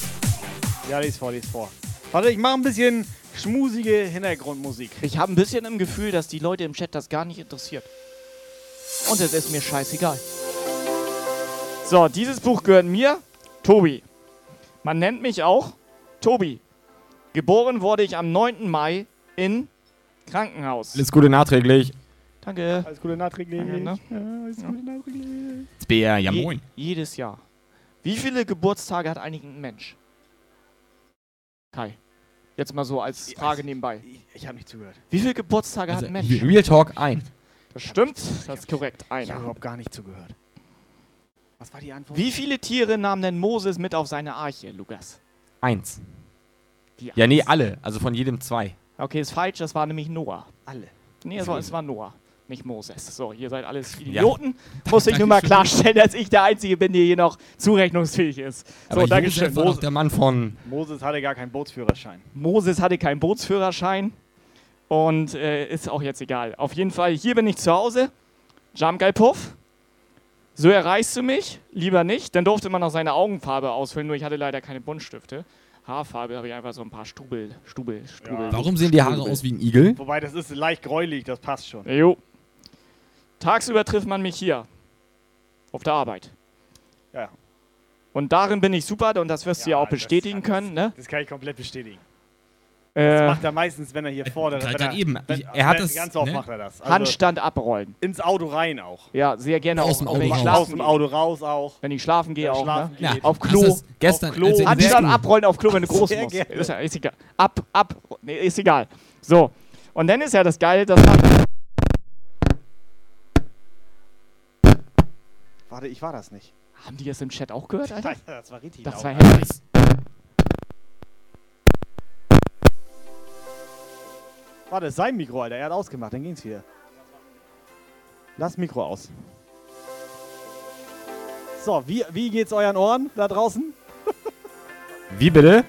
Ja, les vor, les vor. Warte, ich mache ein bisschen schmusige Hintergrundmusik. Ich habe ein bisschen im Gefühl, dass die Leute im Chat das gar nicht interessiert. Und es ist mir scheißegal. So, dieses Buch gehört mir, Tobi. Man nennt mich auch Tobi. Geboren wurde ich am 9. Mai in Krankenhaus. Alles Gute nachträglich. Danke. Alles Gute nachträglich. Danke, ne? Ja, alles Gute nachträglich. Bär, ja Je- moin. jedes Jahr. Wie viele Geburtstage hat eigentlich ein Mensch? Kai. Jetzt mal so als Frage nebenbei. Ich, ich habe nicht zugehört. Wie viele Geburtstage Also, hat ein Mensch? Real Talk ein. Das stimmt, das ist korrekt. Ich habe Einer. überhaupt gar nicht zugehört. Was war die Antwort? Wie viele Tiere nahm denn Moses mit auf seine Arche, Lukas? Eins. Die Ja, nee, alle. Also von jedem zwei. Okay, ist falsch, das war nämlich Noah. Alle. Nee, es war, es war Noah, nicht Moses. So, ihr seid alles Idioten. Muss ich nur mal klarstellen, dass ich der Einzige bin, der hier noch zurechnungsfähig ist. Aber So, Dankeschön. Josef war der Mann von... Moses hatte gar keinen Bootsführerschein. Moses hatte keinen Bootsführerschein und äh, ist auch jetzt egal. Auf jeden Fall, hier bin ich zu Hause. Puff. So erreichst du mich? Lieber nicht. Dann durfte man noch seine Augenfarbe ausfüllen, nur ich hatte leider keine Buntstifte. Haarfarbe habe ich einfach so ein paar Stubel, Stubel, Stubel. Warum sehen die Haare aus wie ein Igel? Wobei, das ist leicht gräulich, das passt schon. Jo. Tagsüber trifft man mich hier. Auf der Arbeit. Ja. Und darin bin ich super und das wirst du ja auch das- bestätigen können, ne? Das kann ich komplett bestätigen. Äh, Das macht er meistens, wenn er hier vorne gerade wenn er, eben. Wenn, Er hat wenn, das, Ganz oft ne? macht er das. Also Handstand abrollen. ins Auto rein auch. Ja, sehr gerne Aus auch, dem Auto wenn ich raus. schlafen Aus dem gehe. Auto raus auch. Wenn ich schlafen gehe Ja, auch, schlafen ne? geht. Auf Klo. das gestern, Auf Klo. er Handstand Westen- abrollen auf Klo, wenn du groß Sehr musst. Ist, ja- ist egal. Ab, ab. Nee, ist egal. So. Und dann ist ja das Geile, dass man. Warte, ich war das nicht. Haben die das im Chat auch gehört, Alter? Das war richtig Das laut. war heftig. Warte, ist sein Mikro, Alter. Er hat ausgemacht, dann ging's wieder. Lass Mikro aus. So, wie, wie geht's euren Ohren da draußen? Wie bitte?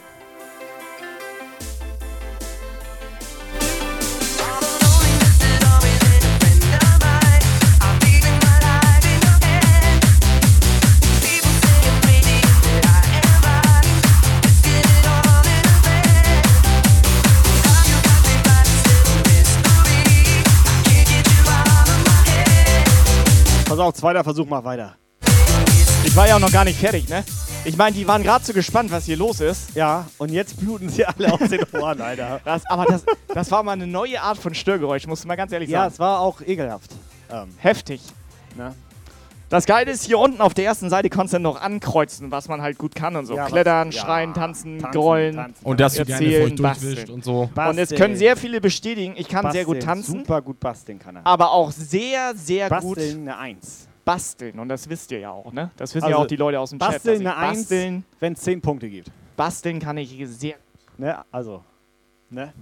Zweiter Versuch, mach weiter. Ich war ja auch noch gar nicht fertig, ne? Ich meine, die waren gerade so gespannt, was hier los ist. Ja, und jetzt bluten sie alle aus den Ohren, Alter. Das, aber das, das war mal eine neue Art von Störgeräusch, musst du mal ganz ehrlich Ja, sagen. es war auch ekelhaft. Ähm, Heftig. ne? Das Geile ist, hier unten auf der ersten Seite kannst du dann noch ankreuzen, was man halt gut kann und so. Ja, was- Klettern, ja, schreien, tanzen, tanzen, grollen, tanzen. Und dass du gerne erzählen, durchwischst basteln. und so. Und es können sehr viele bestätigen, ich kann sehr gut Basteln, tanzen, Super gut basteln kann er. aber auch sehr, sehr Basteln gut eine Eins. Basteln. Und das wisst ihr ja auch, ne? Das wissen Also, ja auch die Leute aus dem Chat. Basteln ich eine basteln, wenn es 10 Punkte gibt. basteln kann ich sehr. Ne? Also, ne?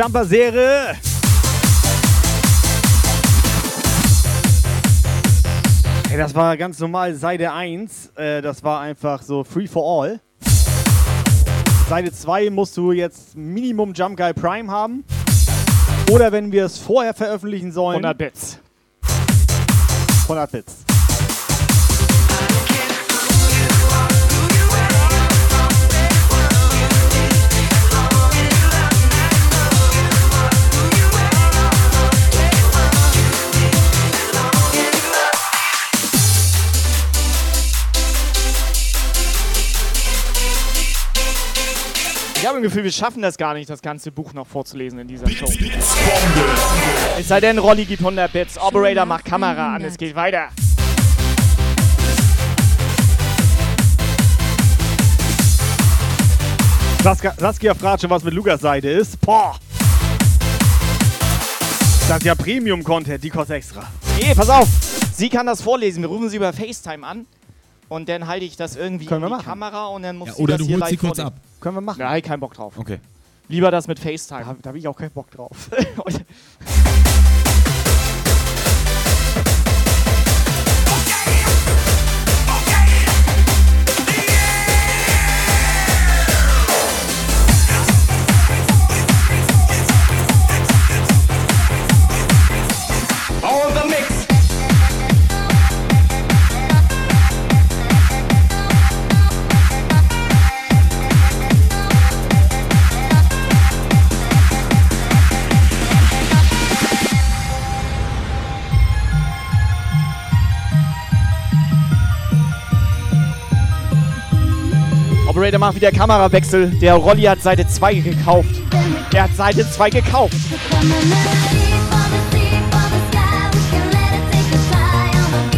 Jumper-Serie. Ey, das war ganz normal Seite 1. Äh, das war einfach so free for all. Seite 2 musst du jetzt Minimum Jump Guy Prime haben. Oder wenn wir es vorher veröffentlichen sollen. 100 Bits. 100 Bits. Ich habe ein Gefühl, wir schaffen das gar nicht, das ganze Buch noch vorzulesen in dieser Show. Es sei denn, Rolli gibt 100 Bits. Operator macht Kamera an, es geht weiter. Saskia, Saskia fragt schon, was mit Lukas Seite ist. Boah. Das ist ja Premium-Content, die kostet extra. Nee, pass auf. Sie kann das vorlesen. Wir rufen sie über FaceTime an. Und dann halte ich das irgendwie Können wir in die machen. Kamera und dann muss Ja, sie oder das du hier holst sie live kurz vorlesen. ab. Können wir machen. Ich keinen Bock drauf. Okay. Lieber das mit FaceTime. Da, da habe ich auch keinen Bock drauf. Operator macht wieder Kamerawechsel. Der Rolli hat Seite 2 gekauft. Er hat Seite 2 gekauft.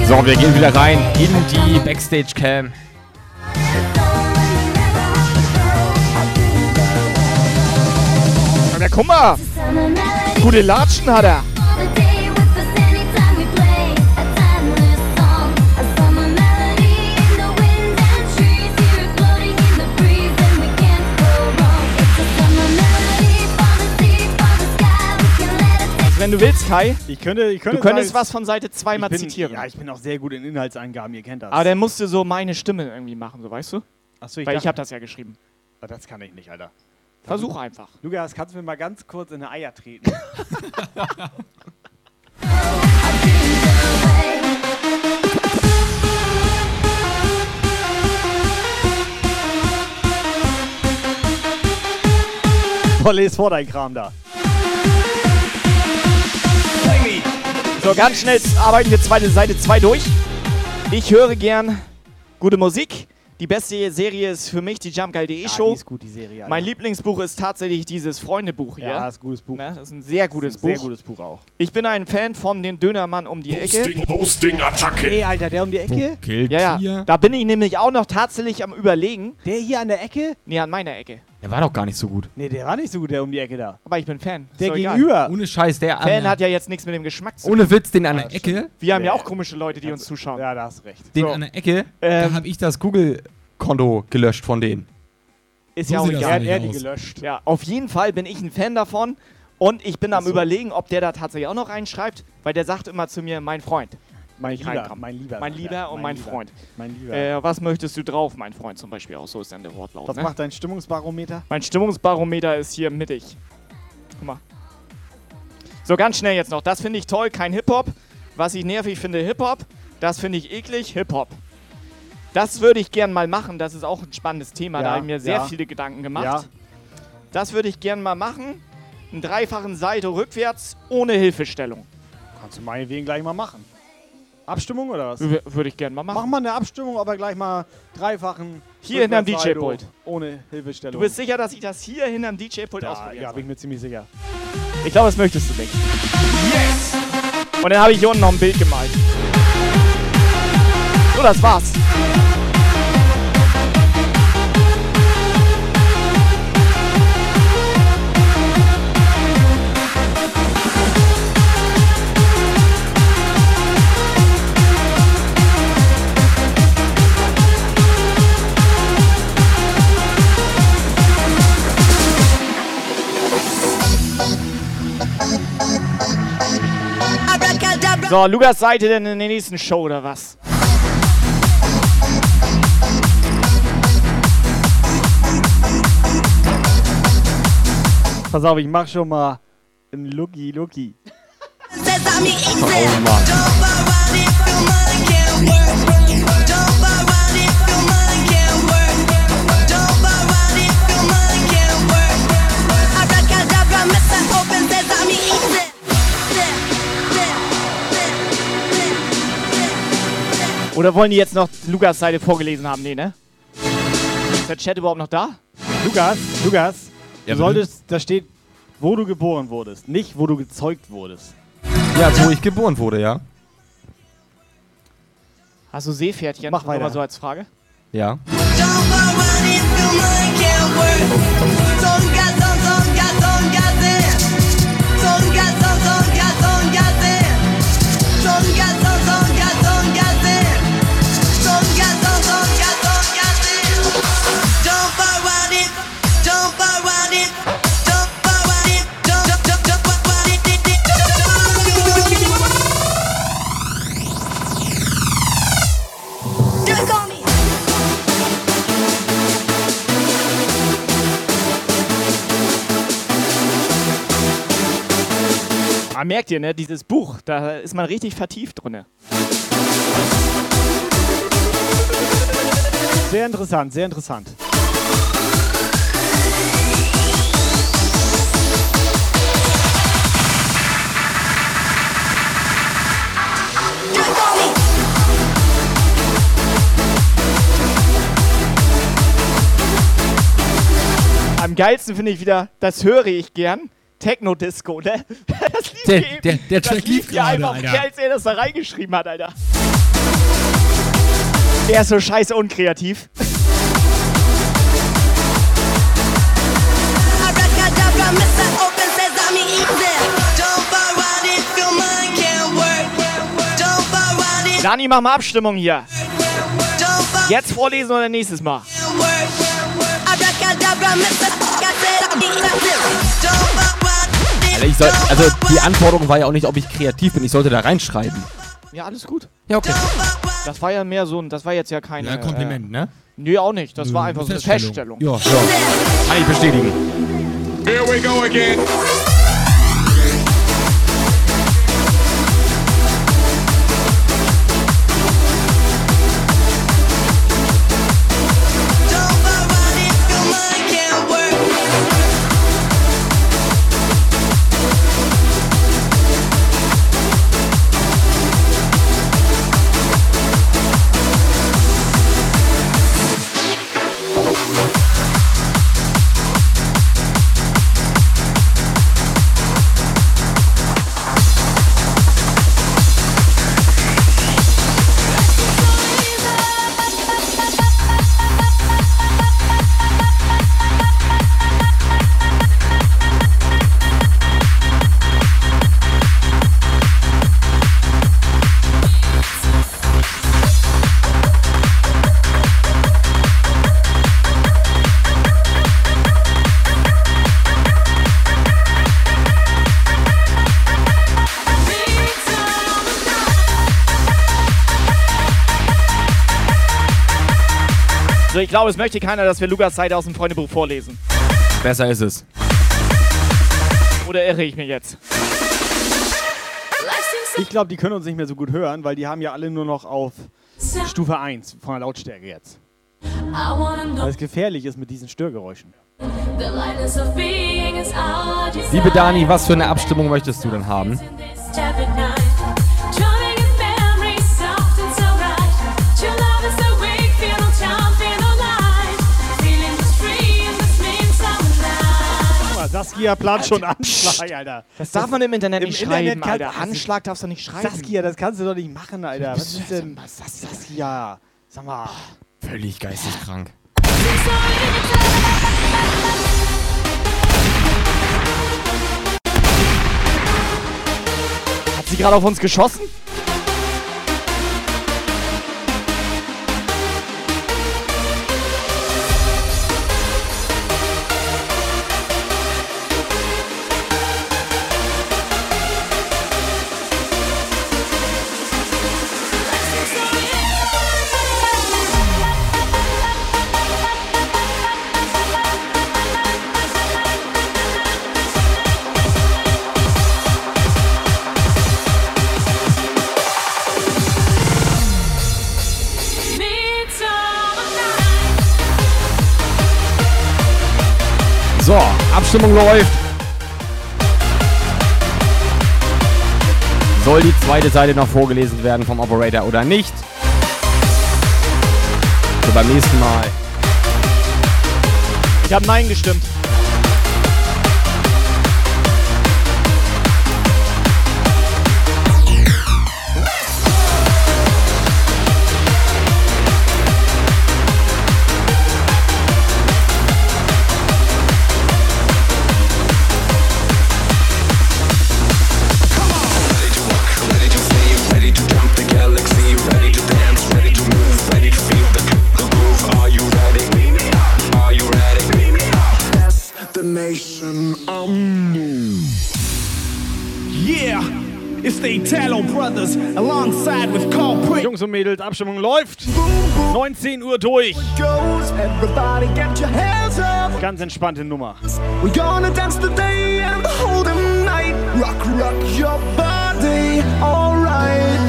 So, wir gehen wieder rein in die Backstage-Cam. Ja, guck mal. Gute Latschen hat er. Wenn du willst, Kai, Ich könnte, ich könnte du könntest sagen, was von Seite 2 mal bin, zitieren. Ja, ich bin auch sehr gut in Inhaltsangaben, ihr kennt das. Aber dann musst du so meine Stimme irgendwie machen, so weißt du? Achso, ich Weil ich habe das ja geschrieben. Ah, Das kann ich nicht, Alter. Versuch einfach. Lukas, kannst du mir mal ganz kurz in die Eier treten? Les vor dein Kram da. So, ganz schnell arbeiten wir zweite Seite 2 durch. Ich höre gern gute Musik. Die beste Serie ist für mich die JumpGuy.de Ja, Show. die ist gut, die Serie. Alter. Mein Lieblingsbuch ist tatsächlich dieses Freundebuch hier. Ja, ist ein gutes Buch. Ne, das ist ein sehr gutes Ein Buch. Sehr gutes Buch auch. Ich bin ein Fan von den Dönermann um die Ecke. Posting, Posting, Attacke. Ey, Alter, der um die Ecke? Killt Ja, ja. Da bin ich nämlich auch noch tatsächlich am überlegen. Der hier an der Ecke? Nee, an meiner Ecke. Der war doch gar nicht so gut. Nee, der war nicht so gut, der um die Ecke da. Aber ich bin Fan. Ist Der doch egal. gegenüber. Ohne Scheiß, der an Fan der, hat ja jetzt nichts mit dem Geschmack zu Ohne tun. Witz, den an der Ecke, Wir haben ja auch komische Leute, die uns zuschauen. Ja, da hast du recht. den So. an der Ecke, Ähm, da habe ich das Google-Konto gelöscht von denen. Ist So ja auch sieht das egal. Er hat er die aus. gelöscht. Ja, auf jeden Fall bin ich ein Fan davon. Und ich bin am überlegen, ob der da tatsächlich auch noch reinschreibt, weil der sagt immer zu mir, mein Freund. Mein Lieber, mein Lieber, Mein Lieber ja, und mein mein, Freund. mein Lieber. Äh, was möchtest du drauf, mein Freund, zum Beispiel auch. So ist dann der Wortlaut. Was ne? macht dein Stimmungsbarometer? Mein Stimmungsbarometer ist hier mittig. Guck mal. So, ganz schnell jetzt noch. Das finde ich toll, kein Hip-Hop. Was ich nervig finde, Hip-Hop. Das finde ich eklig, Hip-Hop. Das würde ich gern mal machen. Das ist auch ein spannendes Thema. da Ja, habe ich mir sehr ja. viele Gedanken gemacht. Ja. Das würde ich gern mal machen. Einen dreifachen Salto rückwärts ohne Hilfestellung. Kannst du meinetwegen gleich mal machen. Abstimmung oder was? W würde ich gern mal machen. Mach mal eine Abstimmung, aber gleich mal dreifachen. Hier hinterm DJ-Pult. Ohne Hilfestellung. Du bist sicher, dass ich das hier hinterm DJ-Pult ja, ausprobieren ja, bin ich mir ziemlich sicher. Ich glaube, das möchtest du nicht. Yes! Und dann habe ich hier unten noch ein Bild gemalt. So, das war's. So, Lukas, seid ihr denn in der nächsten Show oder was? Pass auf, ich mach schon mal ein Lucky Lucky. Oh Mann. Oder wollen die jetzt noch Lukas Seite vorgelesen haben? Nee, ne? Ist der Chat überhaupt noch da? Lukas, Lukas, Ja, du solltest, da steht, wo du geboren wurdest, nicht wo du gezeugt wurdest. Ja, wo ich geboren wurde, ja. Hast du Seepferdchen? Mach weiter. mal so als Frage. Ja. Ah, merkt ihr, ne? Dieses Buch, da ist man richtig vertieft drin. Sehr interessant, sehr interessant. Am geilsten finde ich wieder, das höre ich gern. Techno-Disco, ne? Das lief Der- hier der- der das Track lief lief hier gerade, einfach, Alter. als er das da reingeschrieben hat, Alter. Der ist so scheiße unkreativ. Dani, mach mal Abstimmung hier. Jetzt vorlesen oder nächstes Mal? Alter, ich soll, also die Anforderung war ja auch nicht, ob ich kreativ bin. Ich sollte da reinschreiben. Ja, alles gut. Ja, okay. Das war ja mehr so ein, das war jetzt ja keine. Ja, Kompliment, ne? Nö, auch nicht. Das war Nö, einfach so eine Feststellung. Feststellung. Ja, ja. Kann ich bestätigen. Here we go again. Glaube, es möchte keiner, dass wir Lukas Seite aus dem Freundebuch vorlesen. Besser ist es. Oder irre ich mich jetzt? Ich glaube, die können uns nicht mehr so gut hören, weil die haben ja alle nur noch auf Stufe 1 von der Lautstärke jetzt. Weil es gefährlich ist mit diesen Störgeräuschen. Liebe Dani, was für eine Abstimmung möchtest du denn haben? Mal, Saskia plant schon Anschlag, Alter. Das darf man im Internet Im nicht Internet schreiben, kann- Alter. Handschlag darfst du nicht schreiben. Saskia, das kannst du doch nicht machen, Alter. Was ist denn Saskia? Sag mal. Völlig geisteskrank. Hat sie gerade auf uns geschossen? Abstimmung läuft. Soll die zweite Seite noch vorgelesen werden vom Operator oder nicht? So, beim nächsten Mal. Ich habe Nein gestimmt. Yeah, it's the Italo Brothers alongside with Culprit. Jungs und Mädels, Abstimmung läuft. 19 Uhr durch. Ganz entspannte Nummer. We're gonna dance today and the whole damn night. Rock, rock your body, alright.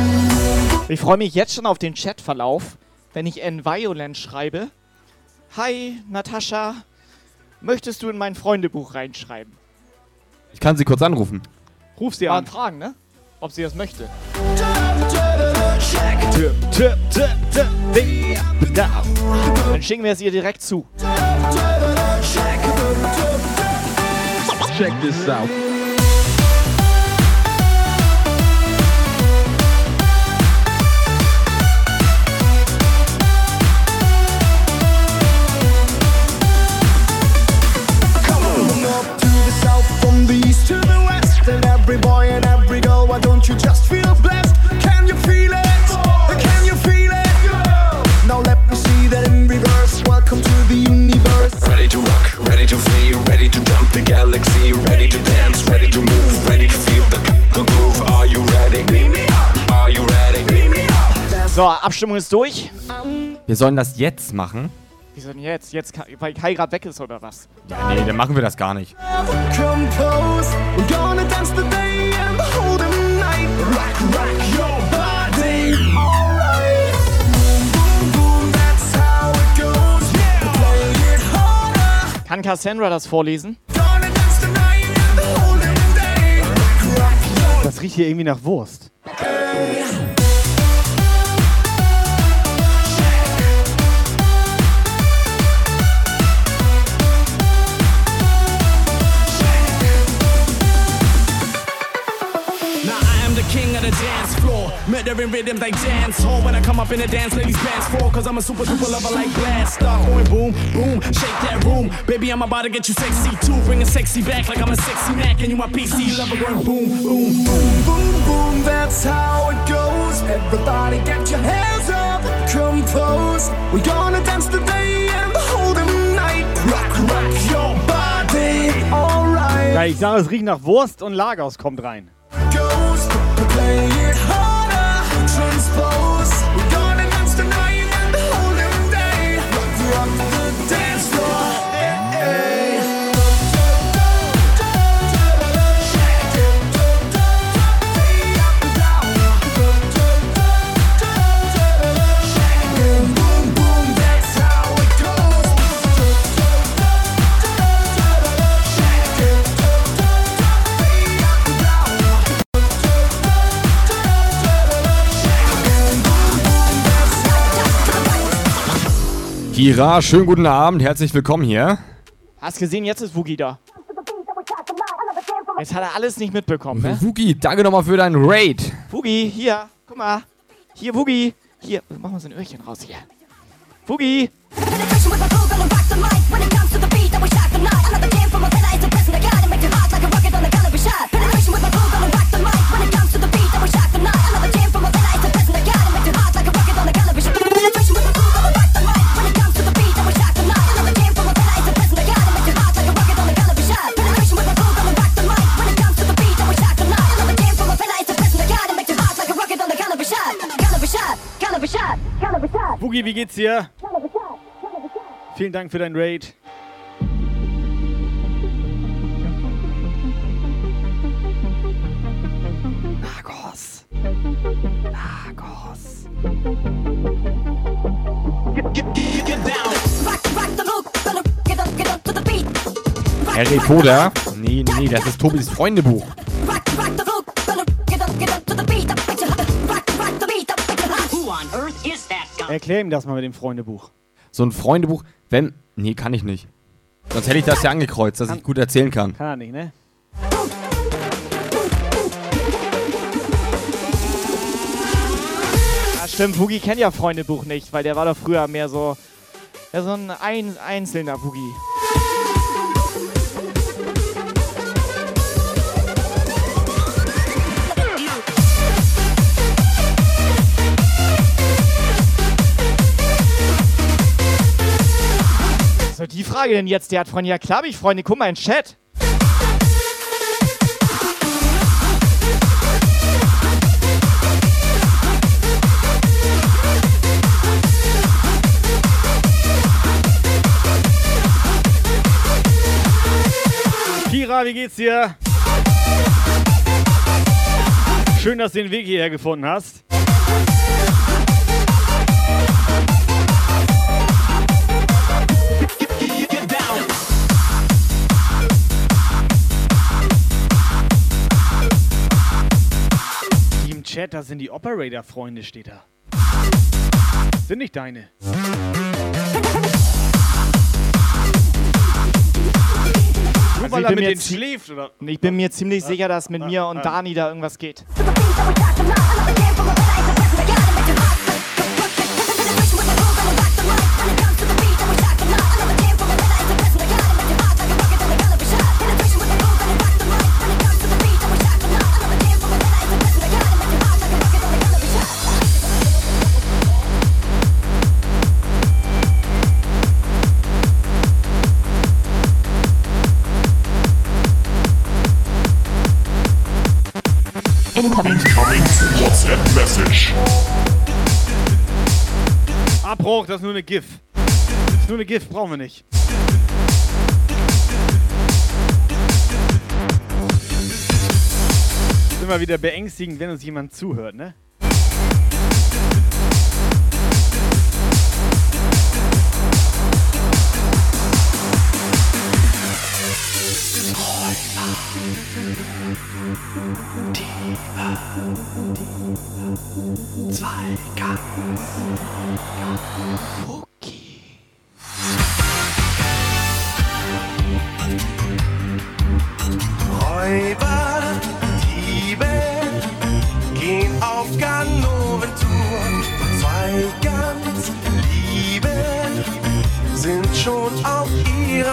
Ich freue mich jetzt schon auf den Chatverlauf, wenn ich N Violent schreibe. Hi, Natascha. Möchtest du in mein Freundebuch reinschreiben? Ich kann sie kurz anrufen. Ruf sie an. fragen, ne? Ob sie das möchte. Dann schicken wir es ihr direkt zu. Check this out. So, Abstimmung ist durch. Wir sollen das jetzt machen. Wieso denn jetzt? Jetzt, Kai- weil Kai gerade weg ist oder was? Ja, nee, dann machen wir das gar nicht. Kann Cassandra das vorlesen? Das riecht hier irgendwie nach Wurst. Murdering rhythms like dance hall. When I come up in the dance, ladies dance for. Cause I'm a super duper lover like blast. Start going boom, boom, shake that room. Baby, I'm about to get you sexy too. Bring a sexy back like I'm a sexy Mac. And you my PC lover going boom, boom, boom, boom, boom. That's how it goes. Everybody get your hands up. Come close. We're gonna dance today and the whole damn night. Rock, rock your body. Alright. Ja, ich sage, es riecht nach Wurst und Lagos kommt rein. goes. Play it harder, Transposed. Kira, schönen guten Abend, herzlich willkommen hier. Hast gesehen, jetzt ist Woogie da. Jetzt hat er alles nicht mitbekommen, ne? Woogie, danke nochmal für deinen Raid. Woogie, hier, guck mal. Hier, Woogie. Hier, mach mal so ein Öhrchen raus hier. Woogie. Boogie, wie geht's dir? Vielen Dank für dein Raid. Lagos. Lagos. Harry Potter? Nee, nee, das ist Tobis Freundebuch. Erklär ihm das mal mit dem Freundebuch. So ein Freundebuch, wenn. Nee, kann ich nicht. Sonst hätte ich das ja angekreuzt, dass ich gut erzählen kann. Kann er nicht, ne? Ja, stimmt, Woogie kennt ja Freundebuch nicht, weil der war doch früher mehr so. Ja, so ein, ein einzelner Woogie. Die Frage denn jetzt, der hat Freunde. Ja, klar ich Freunde, guck mal in Chat. Kira, wie geht's dir? Schön, dass du den Weg hierher gefunden hast. Chat, das sind die Operator-Freunde, steht da. Sind nicht deine. Nur weil Also ich er bin mit mir denen schläft, oder? Ich bin mir ziemlich sicher, dass mit mir und. Dani da irgendwas geht. Incoming WhatsApp Message. Abbruch, das ist nur eine GIF. Das ist nur eine GIF, brauchen wir nicht. Ist immer wieder beängstigend, wenn uns jemand zuhört, ne?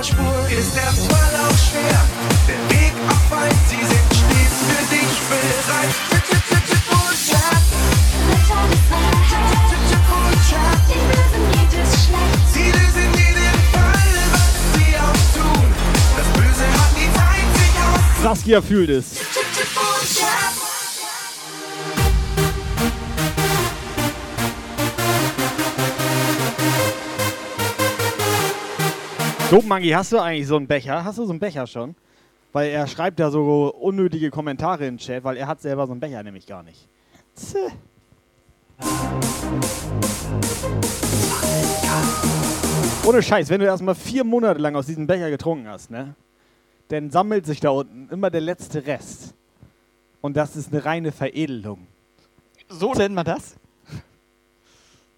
Ihrer Spur. Ist der Fall auch schwer, der Weg auch weit, sie sind stets für dich bereit. Tipp, tipp, und Chat. Tipp, tipp, tipp, und Chat. Sie lösen jeden Fall, was sie auch tun. Das Böse hat nie Zeit, sich aus. Saskia fühlt es. Dopenmangi, hast du eigentlich so einen Becher? Hast du so einen Becher schon? Weil er schreibt da so unnötige Kommentare im Chat, weil er hat selber so einen Becher nämlich gar nicht. Tse. Ohne Scheiß, wenn du erstmal vier Monate lang aus diesem Becher getrunken hast, ne? Dann sammelt sich da unten immer der letzte Rest. Und das ist eine reine Veredelung. So nennt man das?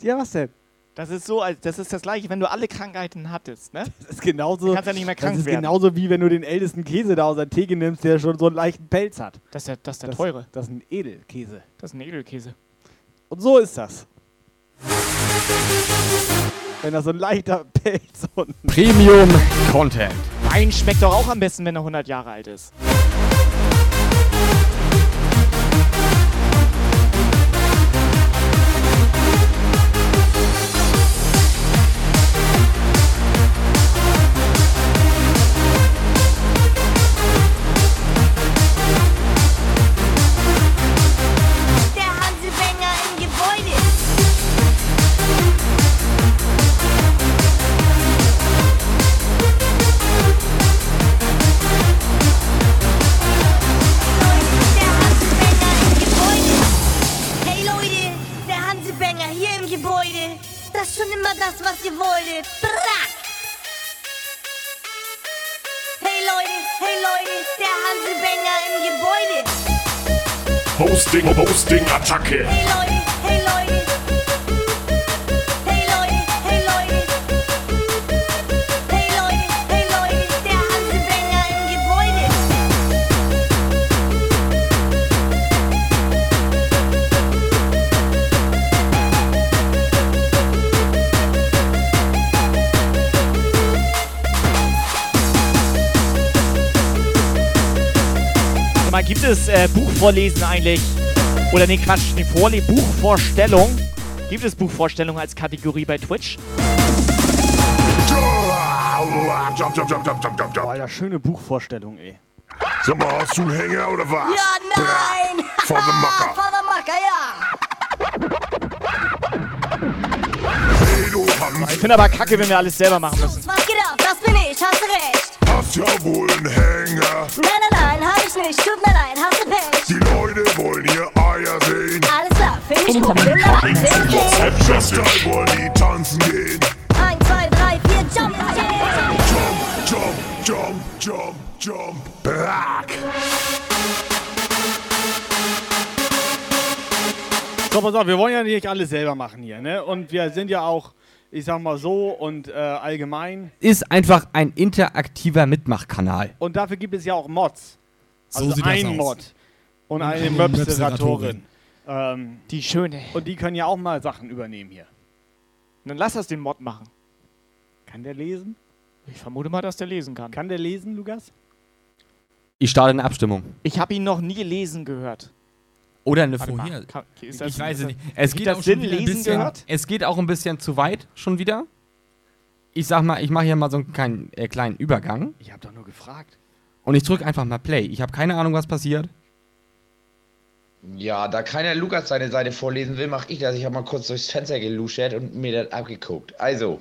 Ja, was denn? Das ist so, das ist das gleiche, wenn du alle Krankheiten hattest, ne? Das ist genauso. Du kannst ja nicht mehr krank das ist werden. genauso wie wenn du den ältesten Käse da aus der Theke nimmst, der schon so einen leichten Pelz hat. Das ist der, das ist der das, teure. Das ist ein Edelkäse. Das ist ein Edelkäse. Und so ist das. Wenn das so ein leichter Pelz und. Premium Content. Wein schmeckt doch auch am besten, wenn er 100 Jahre alt ist. das schon immer das, was ihr wolltet. Brack! Hey Leute, hey Leute, der Hanselbänger im Gebäude. Hosting, Hosting, Attacke. Hey Leute. Mal, gibt es äh, Buchvorlesen eigentlich? Oder nee, Quatsch, eine Vorle Buchvorstellung. Gibt es Buchvorstellung als Kategorie bei Twitch? Jump, jump, jump, jump, jump, jump. Boah, ja, schöne Buchvorstellung, ey. Sag mal, hast du Hänger oder was? Ja, nein! Vor the Macker! Vor the Macker, ja! Hey, du Hans. Ich finde aber kacke, wenn wir alles selber machen müssen. Was geht ab? Das bin ich, hast recht! hast ja wohl einen Hänger. Nein, nein, nein, halt hab ich nicht. Tut mir leid, hast du Pech. Die Leute wollen ihr Eier sehen. Alles klar, finde ich gut. Will nach Snapchat wollen die tanzen gehen. 1, 2, 3, 4, jump, jump, jump, jump, jump, jump, back. So, pass auf, wir wollen ja nicht alles selber machen hier, ne? Und wir sind ja auch ich sag mal so und äh, allgemein. Ist einfach ein interaktiver Mitmachkanal. Und dafür gibt es ja auch Mods. Also so sieht ein das Mod aus. und, und eine Möbsteratorin. Ähm, die schöne. Und die können ja auch mal Sachen übernehmen hier. Und dann lass das den Mod machen. Kann der lesen? Ich vermute mal, dass der lesen kann. Kann der lesen, Lukas? Ich starte eine Abstimmung. Ich habe ihn noch nie lesen gehört. Oder eine Warte Vorher. Mal, ich weiß nicht. Es geht, auch schon ein bisschen, es geht auch ein bisschen zu weit schon wieder. Ich sag mal, ich mache hier mal so einen kleinen, äh, kleinen Übergang. Ich habe doch nur gefragt. Und ich drücke einfach mal Play. Ich habe keine Ahnung, was passiert. Ja, da keiner Lukas seine Seite vorlesen will, mache ich das. Ich habe mal kurz durchs Fenster geluschert und mir das abgeguckt. Also,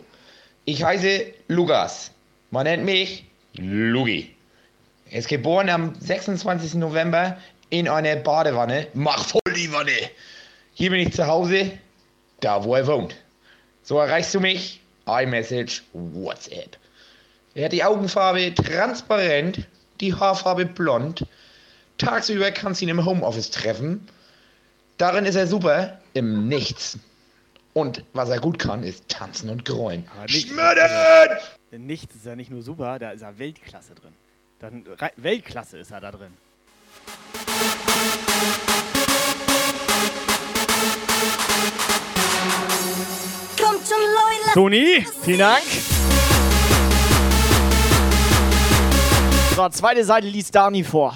ich heiße Lukas. Man nennt mich Lugi. Er ist geboren am 26. November in einer Badewanne, mach voll die Wanne. Hier bin ich zu Hause, da wo er wohnt. So erreichst du mich, iMessage, WhatsApp. Er hat die Augenfarbe transparent, die Haarfarbe blond. Tagsüber kannst du ihn im Homeoffice treffen. Darin ist er super, im Nichts. Und was er gut kann, ist tanzen und grollen. Ja, Schmöden! Nichts ist ja nicht nur super, da ist er Weltklasse drin. Dann, Weltklasse ist er da drin. Toni, vielen Dank. So, zweite Seite liest Dani vor.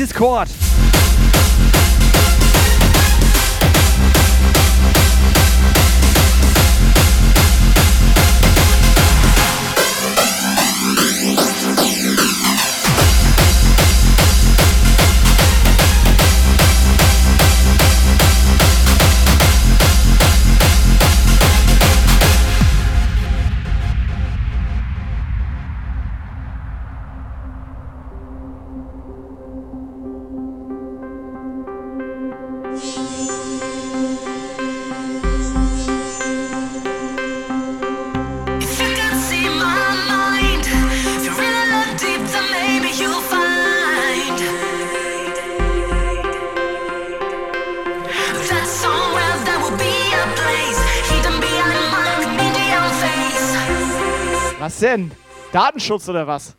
Discord. Datenschutz oder was?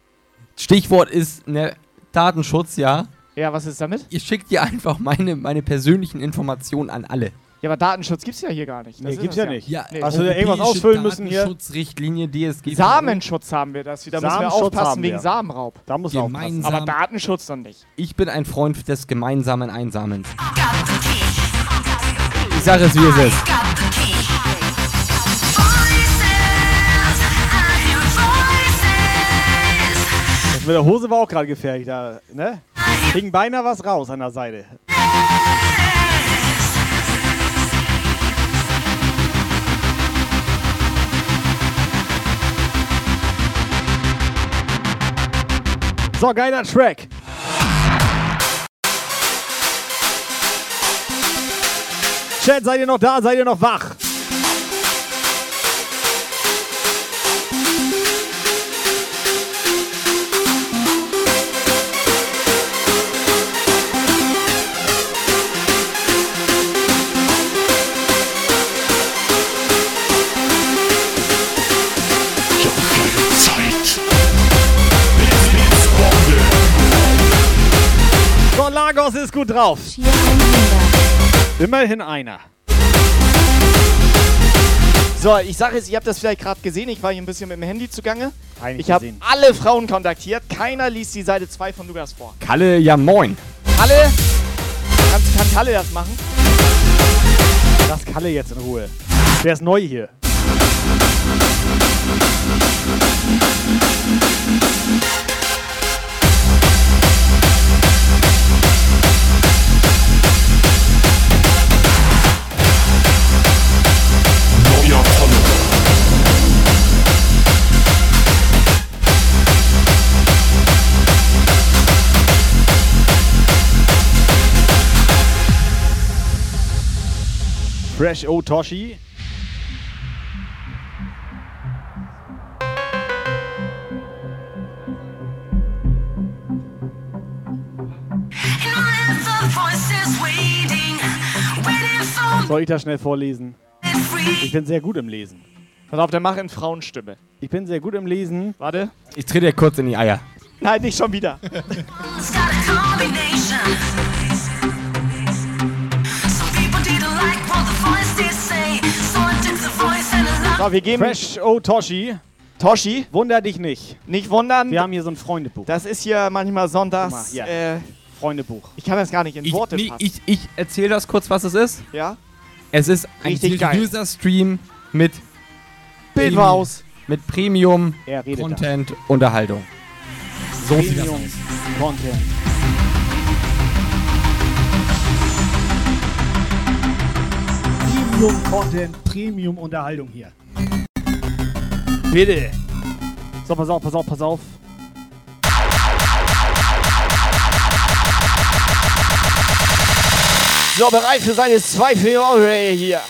Stichwort ist ne, Datenschutz, ja. Ja, was ist damit? Ihr schickt dir einfach meine, meine persönlichen Informationen an alle. Ja, aber Datenschutz gibt's ja hier gar nicht. Das Nee, gibt's das ja nicht. Ja, nee. Hast du da irgendwas ausfüllen müssen hier? Datenschutzrichtlinie, DSG. Samenschutz haben wir das wieder. Da müssen wir aufpassen wegen wir. Samenraub. Da muss Gemeinsam. Aber Datenschutz dann nicht. Ich bin ein Freund des gemeinsamen Einsamens. Ich sage es, wie es ist. Mit der Hose war auch gerade gefährlich. Da, ne? Hing beinahe was raus an der Seite. So, geiler Track. Chat, seid ihr noch da? Seid ihr noch wach? Lagos ist gut drauf. Immerhin einer. So, ich sage es, ihr habt das vielleicht gerade gesehen, ich war hier ein bisschen mit dem Handy zugange. Eigentlich Ich habe alle Frauen kontaktiert, keiner liest die Seite 2 von Lukas vor. Kalle, ja moin. Kalle, kann, kann Kalle das machen? Lass Kalle jetzt in Ruhe. Der ist neu hier. Fresh O Toshi. Soll ich das schnell vorlesen? Ich bin sehr gut im Lesen. Pass auf, der macht in Frauenstimme. Ich bin sehr gut im Lesen. Warte. Ich trete dir kurz in die Eier. Nein, nicht schon wieder. So, wir geben Fresh O Toshi. Toshi. Wunder dich nicht. Nicht wundern. Wir haben hier so ein Freundebuch. Das ist hier manchmal sonntags. Mal, hier. äh, Freundebuch. ich kann das gar nicht in Ich, Worte nee, fassen. ich, ich erzähle das kurz, was es ist. ja? Es ist ein Richtig geil. seriöser Stream mit Bild war aus. mit Premium Content Unterhaltung. So sieht das Premium aus. Content. Premium Content, Premium Unterhaltung hier. Bitte. So, pass auf, pass auf, pass auf. So, bereit für seine zwei Fiore hier.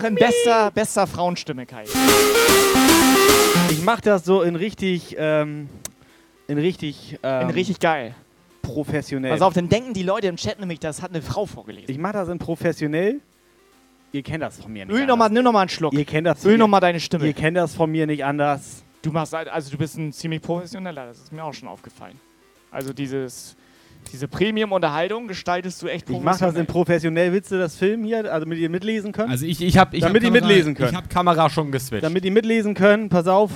Machen bester, bester Frauenstimme, Kai. Ich mach das so in richtig, ähm, in richtig, ähm, In richtig geil. professionell. Pass auf, dann denken die Leute im Chat nämlich, das hat eine Frau vorgelesen. Ich mach das in professionell. Ihr kennt das von mir nicht Öl noch mal, nimm noch mal einen Schluck. Ihr kennt das Öl ihr- noch mal deine Stimme. Ihr kennt das von mir nicht anders. Du machst, also du bist ein ziemlich professioneller, das ist mir auch schon aufgefallen. Also dieses, diese Premium-Unterhaltung gestaltest du echt Ich mache das in professionell. Willst du das Film hier, also damit ihr mitlesen könnt? Also ich, ich habe ich damit hab ihr Kamera- mitlesen könnt. Ich habe Kamera schon geswitcht. Damit die mitlesen können, pass auf.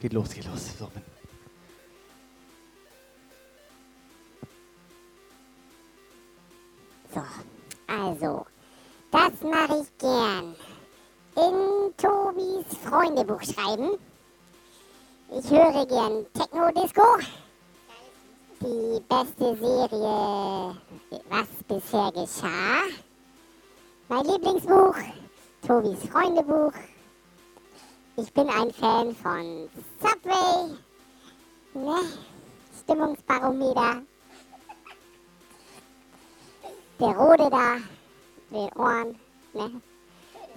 geht los, geht los. So, bin- So, also, das mache ich gern. In Tobis Freundebuch schreiben. Ich höre gern Techno-Disco. Die beste Serie, was bisher geschah. Mein Lieblingsbuch, Tobis Freundebuch. Ich bin ein Fan von Subway. Ne? Stimmungsbarometer. Der Rode da, den Ohren. Ne?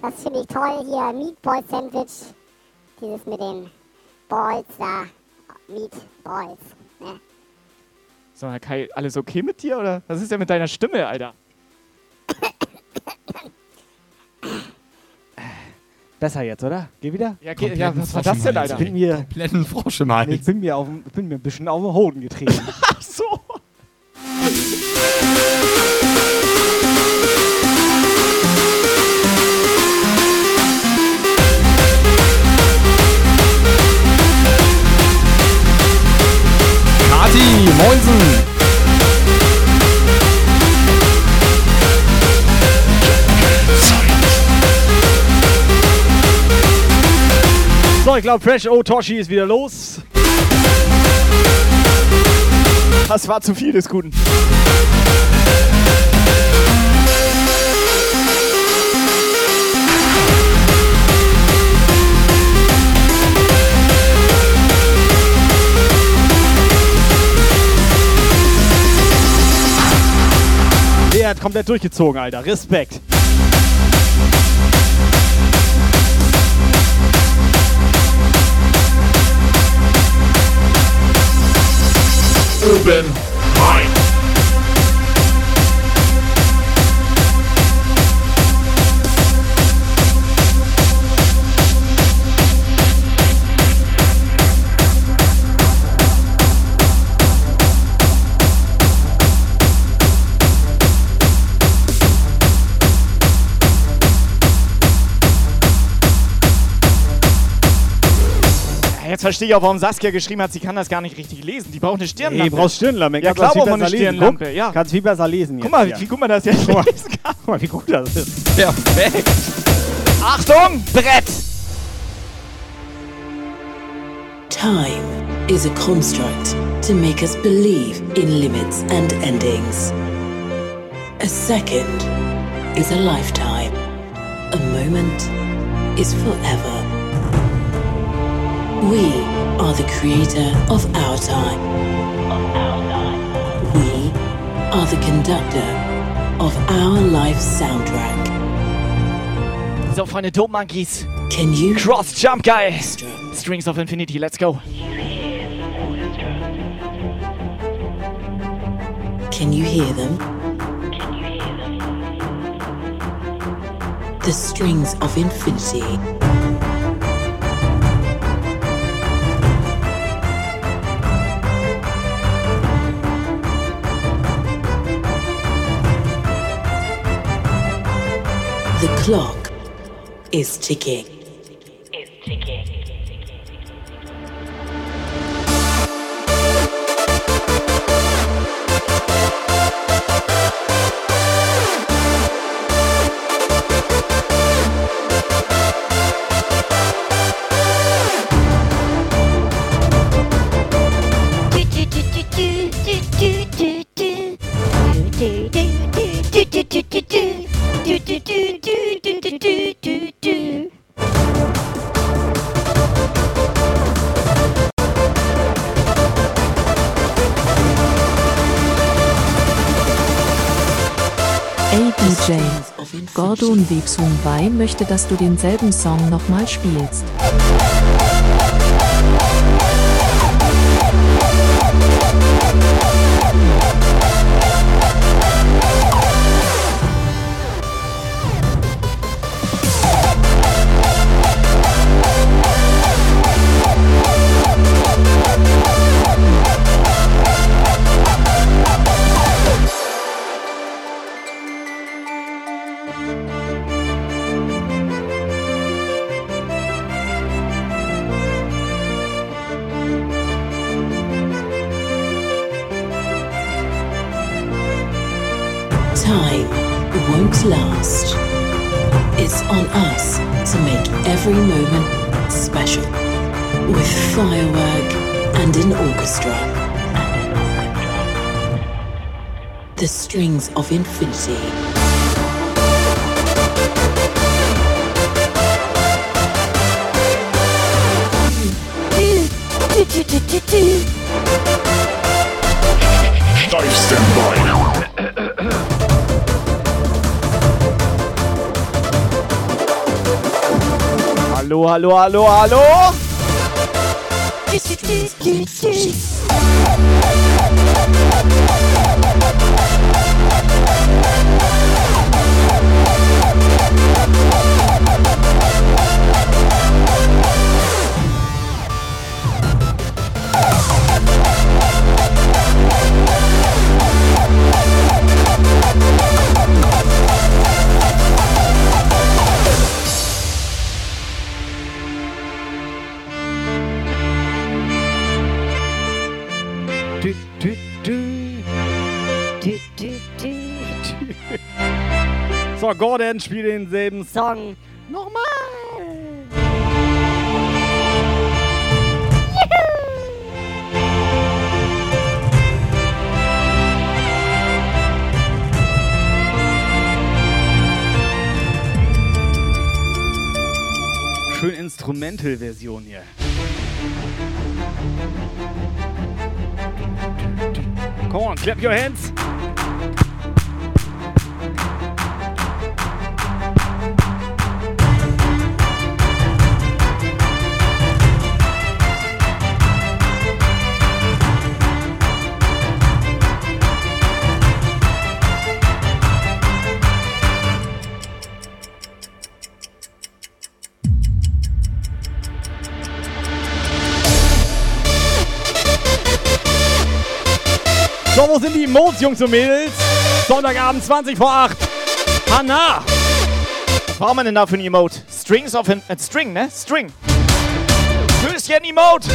Das finde ich toll hier. Meatball Sandwich. Dieses mit den Balls da. Meatballs. Ne? So, Herr Kai, alles okay mit dir oder was ist denn mit deiner Stimme, Alter? Besser jetzt, oder? Geh wieder? Ja, geh- ja, was war das denn, Alter? Ich bin mir, Kompletten Frosch im Hals. ich bin mir, auf, dem- bin mir ein bisschen auf den Hoden getreten. Moinsen. so, ich glaube, Fresh O Toshi ist wieder los. Das war zu viel des Guten. Hat komplett durchgezogen, Alter. Respekt. Urban Mind. Jetzt verstehe ich auch, warum Saskia geschrieben hat, sie kann das gar nicht richtig lesen. Die braucht eine Stirnlampe. Hey, du brauchst Stirnlampe. Ja, klar braucht man eine. Stirnlampe. Guck, Ja. Kannst viel besser lesen jetzt. Guck mal, hier. wie gut man das jetzt Guck mal. lesen kann. Guck mal, wie gut das ist. Perfekt. Achtung, Brett! Time is a construct to make us believe in limits and endings. A second is a lifetime. A moment is forever. We are the creator of our time. We are the conductor of our life soundtrack. So, Freunde, Dope Monkeys. Can you Cross Jump Guy. Strings of Infinity, let's go. Can you hear them? Can you hear them? The strings of infinity. Clock is ticking. Websung Wei möchte, dass du denselben Song nochmal spielst. Hallo, hallo, hallo, Gordon spielt denselben Song. Nochmal. Schön Instrumental-Version hier. Come on, clap your hands. Sind die Emotes, Jungs und Mädels? Sonntagabend 20 vor 8. Hanna! Was brauchen wir denn da für ein Emote? Strings of an, äh, String, ne? String. Höschen Emote.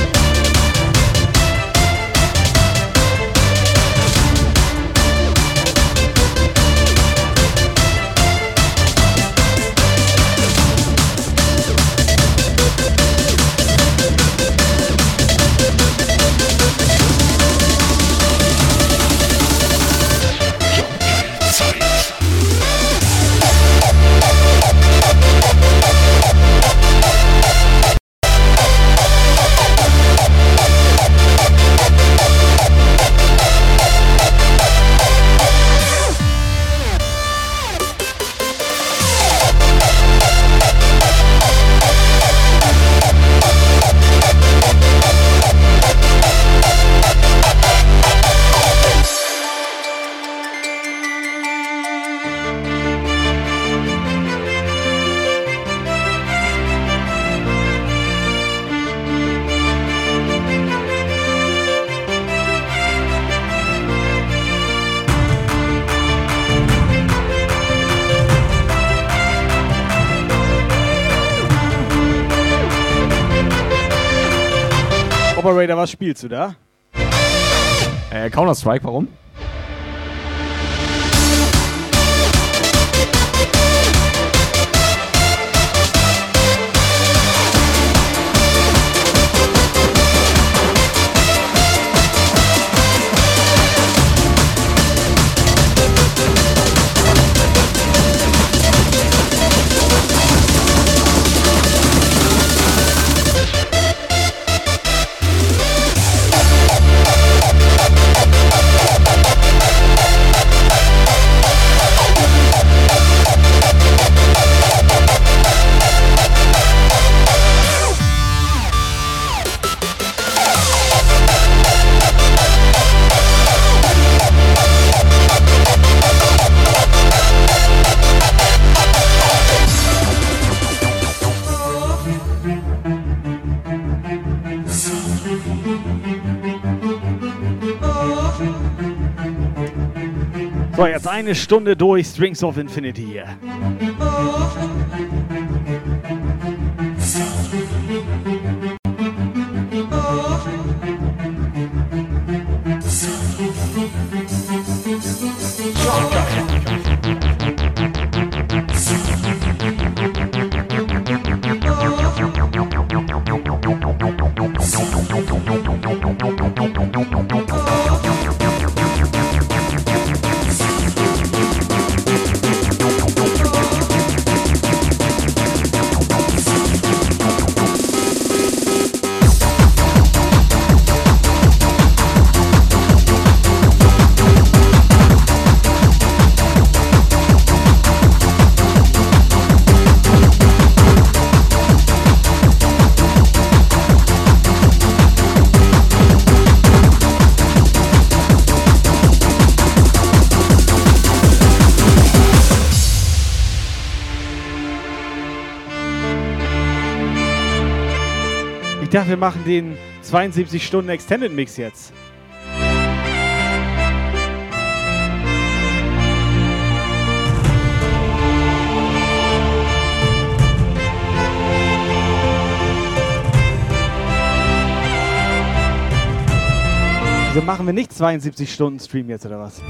Operator, was spielst du da? Äh, Counter-Strike, warum? Eine Stunde durch Strings of Infinity hier. Dachte, wir machen den 72 Stunden Extended Mix jetzt. Wieso machen wir nicht 72 Stunden Stream jetzt oder was?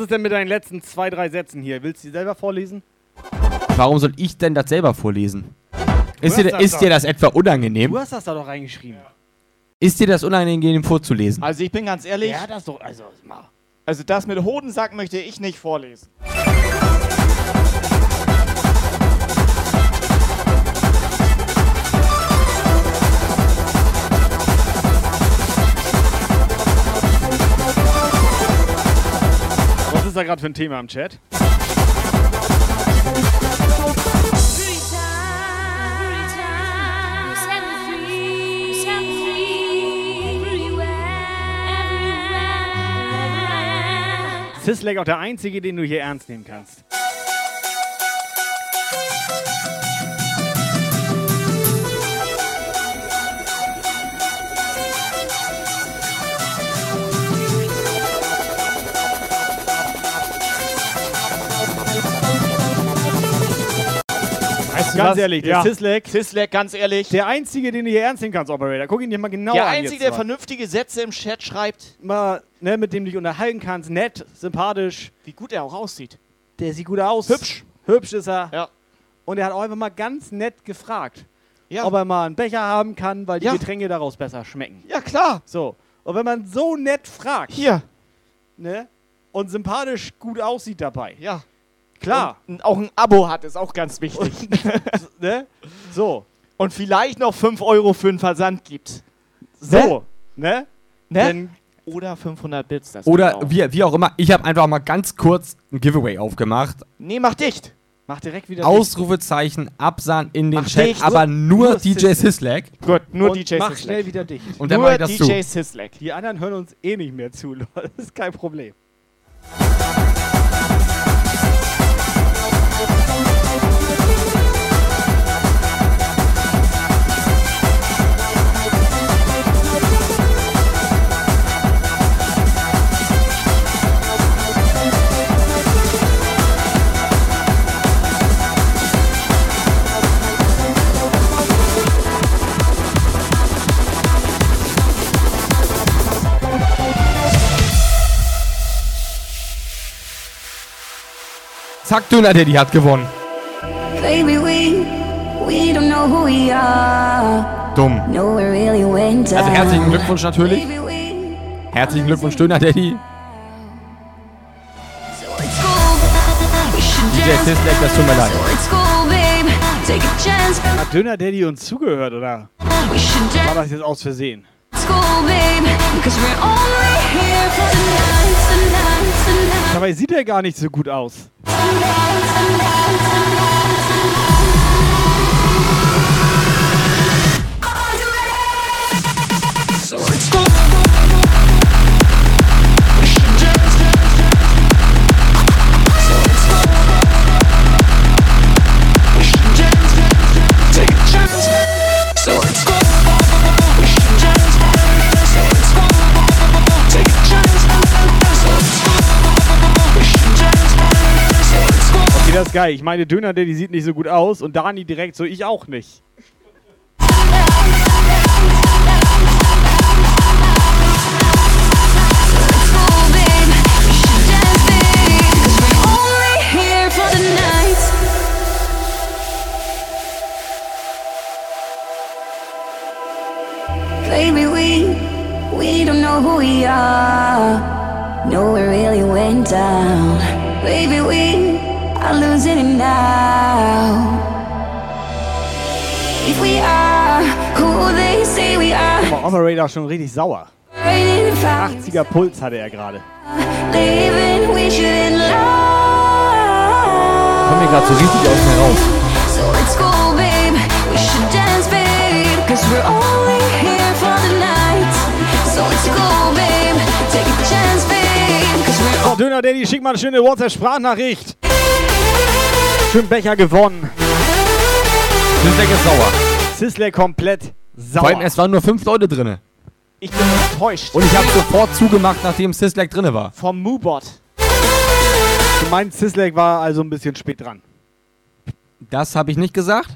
Was ist denn mit deinen letzten zwei, drei Sätzen hier? Willst du die selber vorlesen? Warum soll ich denn das selber vorlesen? Ist, hast dir, das ist dir das etwa unangenehm? Du hast das da doch reingeschrieben. Ist dir das unangenehm vorzulesen? Also ich bin ganz ehrlich, Ja, das doch. Also, mal. also das mit Hodensack möchte ich nicht vorlesen. Ist da gerade für ein Thema im Chat? Sislek auch der Einzige, den du hier ernst nehmen kannst. Ganz was? ehrlich, der ja. Sislek, Sislek, ganz ehrlich. der Einzige, den du hier ernst nehmen kannst, Operator. Guck ihn dir mal genau der an. Einzige, jetzt der mal. vernünftige Sätze im Chat schreibt, mal, ne, mit dem du dich unterhalten kannst, nett, sympathisch. wie gut er auch aussieht. Der sieht gut aus. Hübsch. Hübsch ist er. Ja. Und er hat auch einfach mal ganz nett gefragt, Ja. ob er mal einen Becher haben kann, weil die Ja. Getränke daraus besser schmecken. ja, klar. So. Und wenn man so nett fragt, Hier. ne, und sympathisch gut aussieht dabei, Ja. Klar, Und auch ein Abo hat, ist auch ganz wichtig. ne, so, Und vielleicht noch 5 Euro für den Versand gibt. so, ne, Ne? Denn- Oder 500 Bits. Das Oder auch. wie, wie auch immer, ich habe einfach mal ganz kurz ein Giveaway aufgemacht. Nee, mach dicht. mach direkt wieder Ausrufezeichen, Absahn in den Mach Chat, dicht. aber nur, Nur DJ Sislek. Gut, nur und DJ mach Sislek. schnell wieder dicht. Und dann nur mach ich das zu. DJ Sislek. Die anderen hören uns eh nicht mehr zu, Leute. Das ist kein Problem. Bye. Zack, Döner Daddy hat gewonnen. Baby, we, we don't know who we are. Dumm. No, we really went Also herzlichen Glückwunsch natürlich. Herzlichen Glückwunsch, Döner Daddy. DJ Sislek, das tut mir leid. Let's go, babe. Take a chance. Hat Döner Daddy uns zugehört, oder? We should War das jetzt aus Versehen? Go, babe. Because we're only here for night, the night. Dabei sieht er gar nicht so gut aus. So das ist geil. Ich meine, Döner Daddy sieht nicht so gut aus und Dani direkt so, ich auch nicht. Baby, we we don't know who we are. No, we really went down. Baby, we are losing it now. If we are who they say we are, Aber Operator schon richtig sauer. right in fact, 80er Puls hatte er gerade. living we shouldn't lie. Komm mir gerade so richtig aus mir raus. So let's go, babe. We should dance, babe. Cause we're only here for the night. So let's go, babe. Take a chance, babe. Cause we're So, Döner Daddy, schick mal eine schöne WhatsApp-Sprachnachricht. Schön Becher gewonnen. Sislek ist sauer. Sisley komplett sauer. Vor allem, es waren nur fünf Leute drin. Ich bin enttäuscht. Und ich habe sofort zugemacht, nachdem Sislek drin war. Vom Moobot. Du meinst, Sisley war also ein bisschen spät dran. Das habe ich nicht gesagt.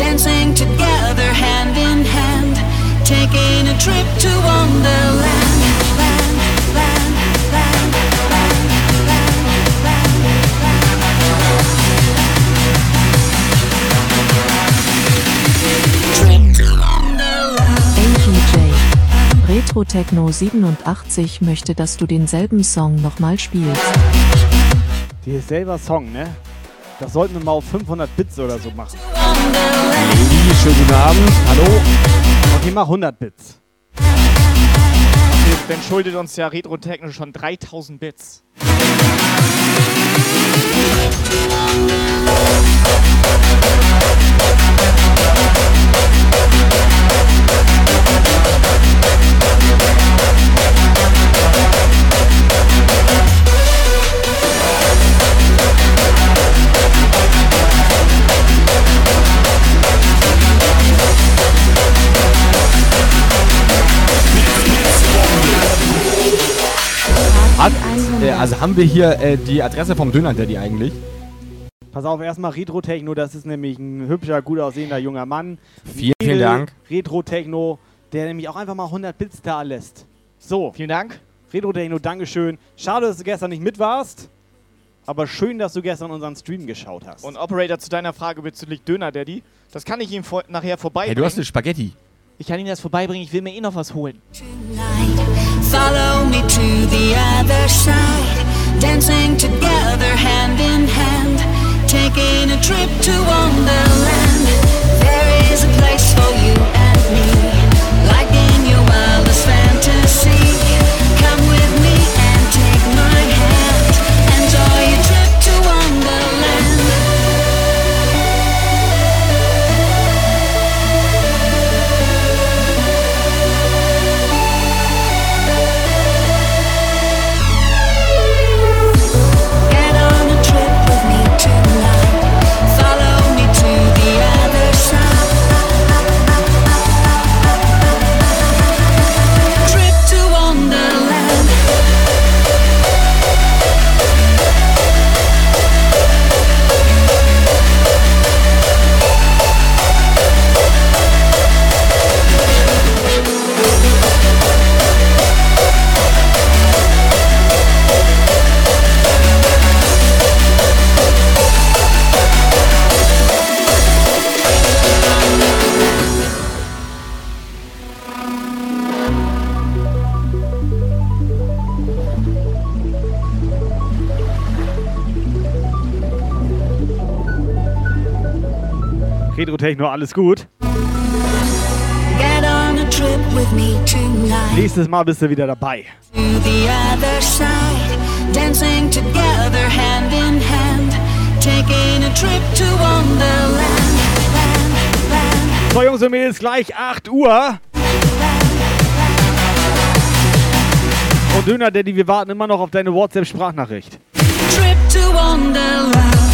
Dancing together hand in hand. Taking a trip to Wonderland. Land, land, land. Retro Techno 87 möchte, dass du denselben Song nochmal spielst. Dieses selber Song, ne? Das sollten wir mal auf 500 Bits oder so machen. Schönen guten Abend. Hallo. Okay, mach 100 Bits. Dann schuldet uns ja Retro Techno schon 3000 Bits. Hat, äh, also haben wir hier äh, die Adresse vom Döner Daddy eigentlich? Pass auf, erstmal Retro Techno, das ist nämlich ein hübscher, gut aussehender junger Mann. Vielen, vielen Dank. Retro Techno, der nämlich auch einfach mal 100 Bits da lässt. So. Vielen Dank. Retro Techno, Dankeschön. Schade, dass du gestern nicht mit warst. Aber schön, dass du gestern unseren Stream geschaut hast. Und Operator, zu deiner Frage bezüglich Döner Daddy, das kann ich ihm vor nachher vorbeibringen. Hey, du hast eine Spaghetti. Ich kann ihm das vorbeibringen, ich will mir eh noch was holen. Follow me to the other side. Dancing together hand in hand. Taking a trip to Wonderland. There is a place for you Retro-Techno, alles gut. Nächstes Mal bist du wieder dabei. to the other side. Dancing together, hand in hand. Taking a trip to Wonderland. So, Jungs und Mädels, gleich 8 Uhr. Und Döner Daddy, wir warten immer noch auf deine WhatsApp-Sprachnachricht. Trip to Wonderland.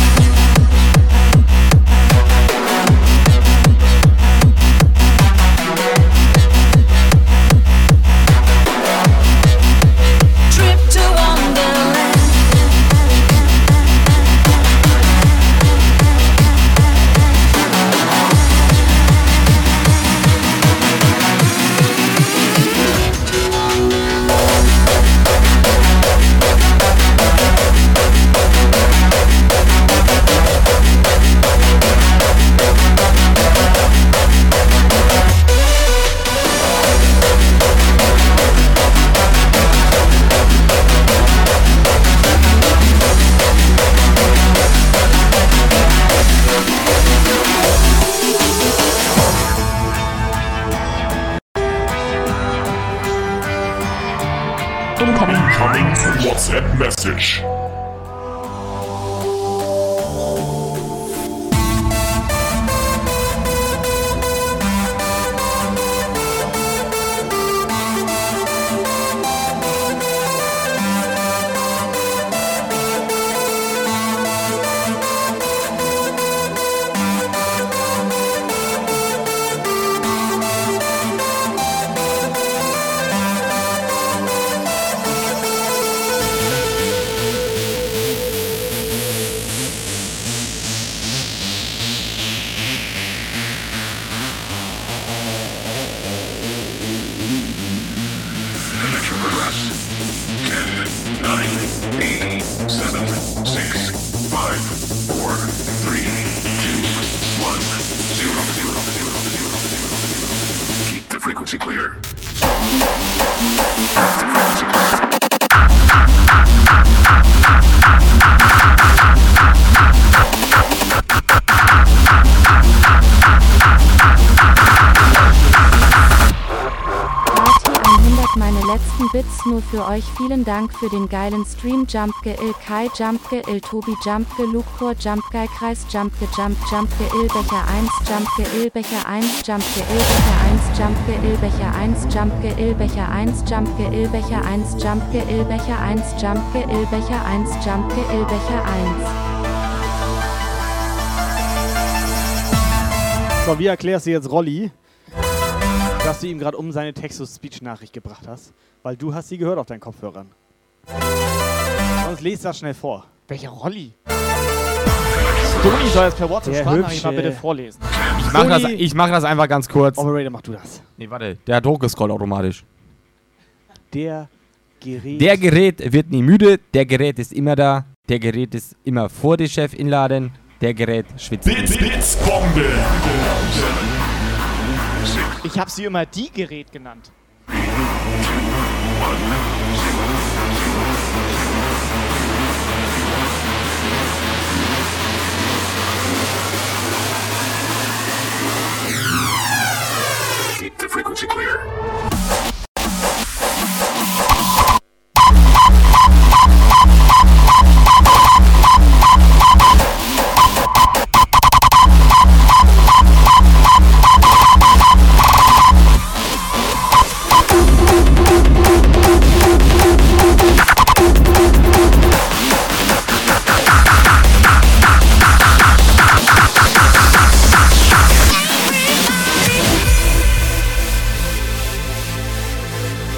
Nur für euch. Vielen Dank für den geilen Stream. Jumpge Il Kai, Jumpge Il Tobi, Jumpge Lukor, Jumpge Kreis, Jumpge Jump, Jumpge Il Becher 1, Jumpge Il Becher 1, Jumpge Il Becher 1, Jumpge Il Becher 1, Jumpge Il Becher 1, Jumpge Il Becher 1, Jumpge Il Becher 1, Jumpge Il Becher 1, Jumpge Il Becher 1. So, wie erklärst du jetzt Rolli, dass du ihm gerade um seine Text-to-Speech-Nachricht gebracht hast? Weil du hast sie gehört auf deinen Kopfhörern. Sonst lest das schnell vor. Welcher Rolli? Stoni soll jetzt per WhatsApp Der Sprachnachricht mal bitte vorlesen. Ich mach, das, ich mach das einfach ganz kurz. Operator, mach du das. Nee, warte. Der hat hochgescrollt automatisch. Der Gerät. Der Gerät wird nie müde. Der Gerät ist immer da. Der Gerät ist immer vor dem Chef inladen. Der Gerät schwitzt. nie. Blitz, Blitzbombe. Ich habe sie immer die Gerät genannt. Keep the frequency clear.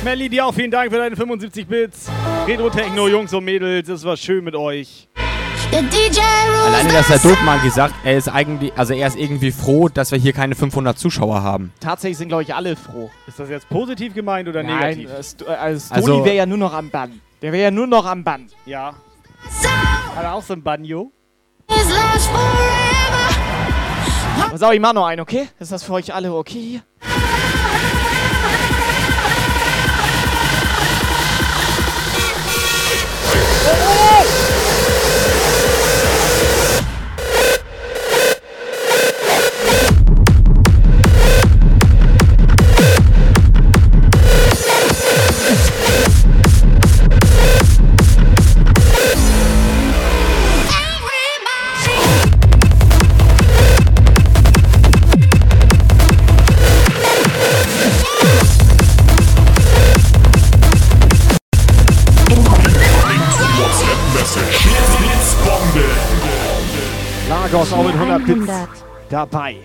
Melly, dir auch vielen Dank für deine 75 Bits. Retro-Techno, Jungs und Mädels, es war schön mit euch. Alleine, dass der Dope gesagt, er ist eigentlich, also er ist irgendwie froh, dass wir hier keine 500 Zuschauer haben. Tatsächlich sind, glaube ich, alle froh. Ist das jetzt positiv gemeint oder Nein, negativ? Sto- äh, also Also- wäre ja nur noch am Bann. Der wäre ja nur noch am Bann. Ja. Hat er auch so ein Banjo? Pass auf, ich mach noch einen, okay? Ist das für euch alle okay hier? Dabei.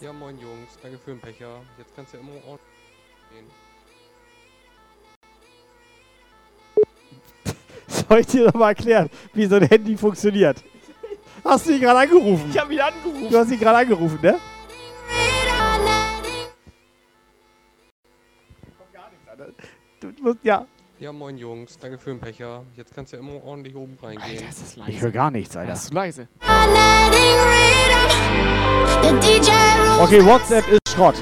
Ja, moin Jungs, danke für den Becher. Jetzt kannst du ja immer ordentlich gehen. Soll ich dir noch mal erklären, wie so ein Handy funktioniert? Hast du ihn gerade angerufen? Ich habe ihn angerufen. Du hast ihn gerade angerufen, ne? Du musst, ja. Ja, moin Jungs, danke für den Becher. Jetzt kannst du ja immer ordentlich oben reingehen. das ist Ich höre gar nichts, Alter. Das ist leise. Okay, WhatsApp ist Schrott.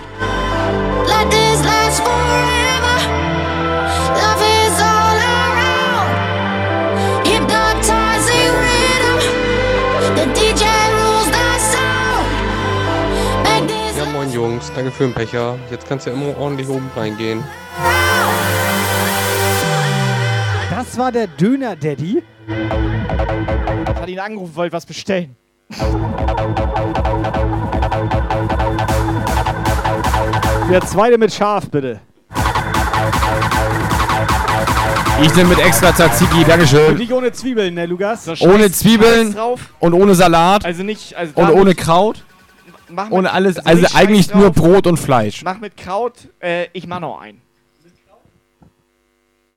Ja, moin Jungs, danke für den Becher. Jetzt kannst du ja immer ordentlich oben reingehen. Das war der Döner-Daddy. Ich hatte ihn angerufen, wollte was bestellen. Der zweite mit Schaf, bitte. Ich nehme mit extra Tzatziki, Und Dankeschön. nicht ohne Zwiebeln, ne, Lukas? So Ohne Zwiebeln und ohne Salat Also nicht. Also und ohne Kraut. Mach mit, Ohne alles, also also eigentlich nur. Brot und Fleisch. Mach mit Kraut. Äh, ich mach noch einen.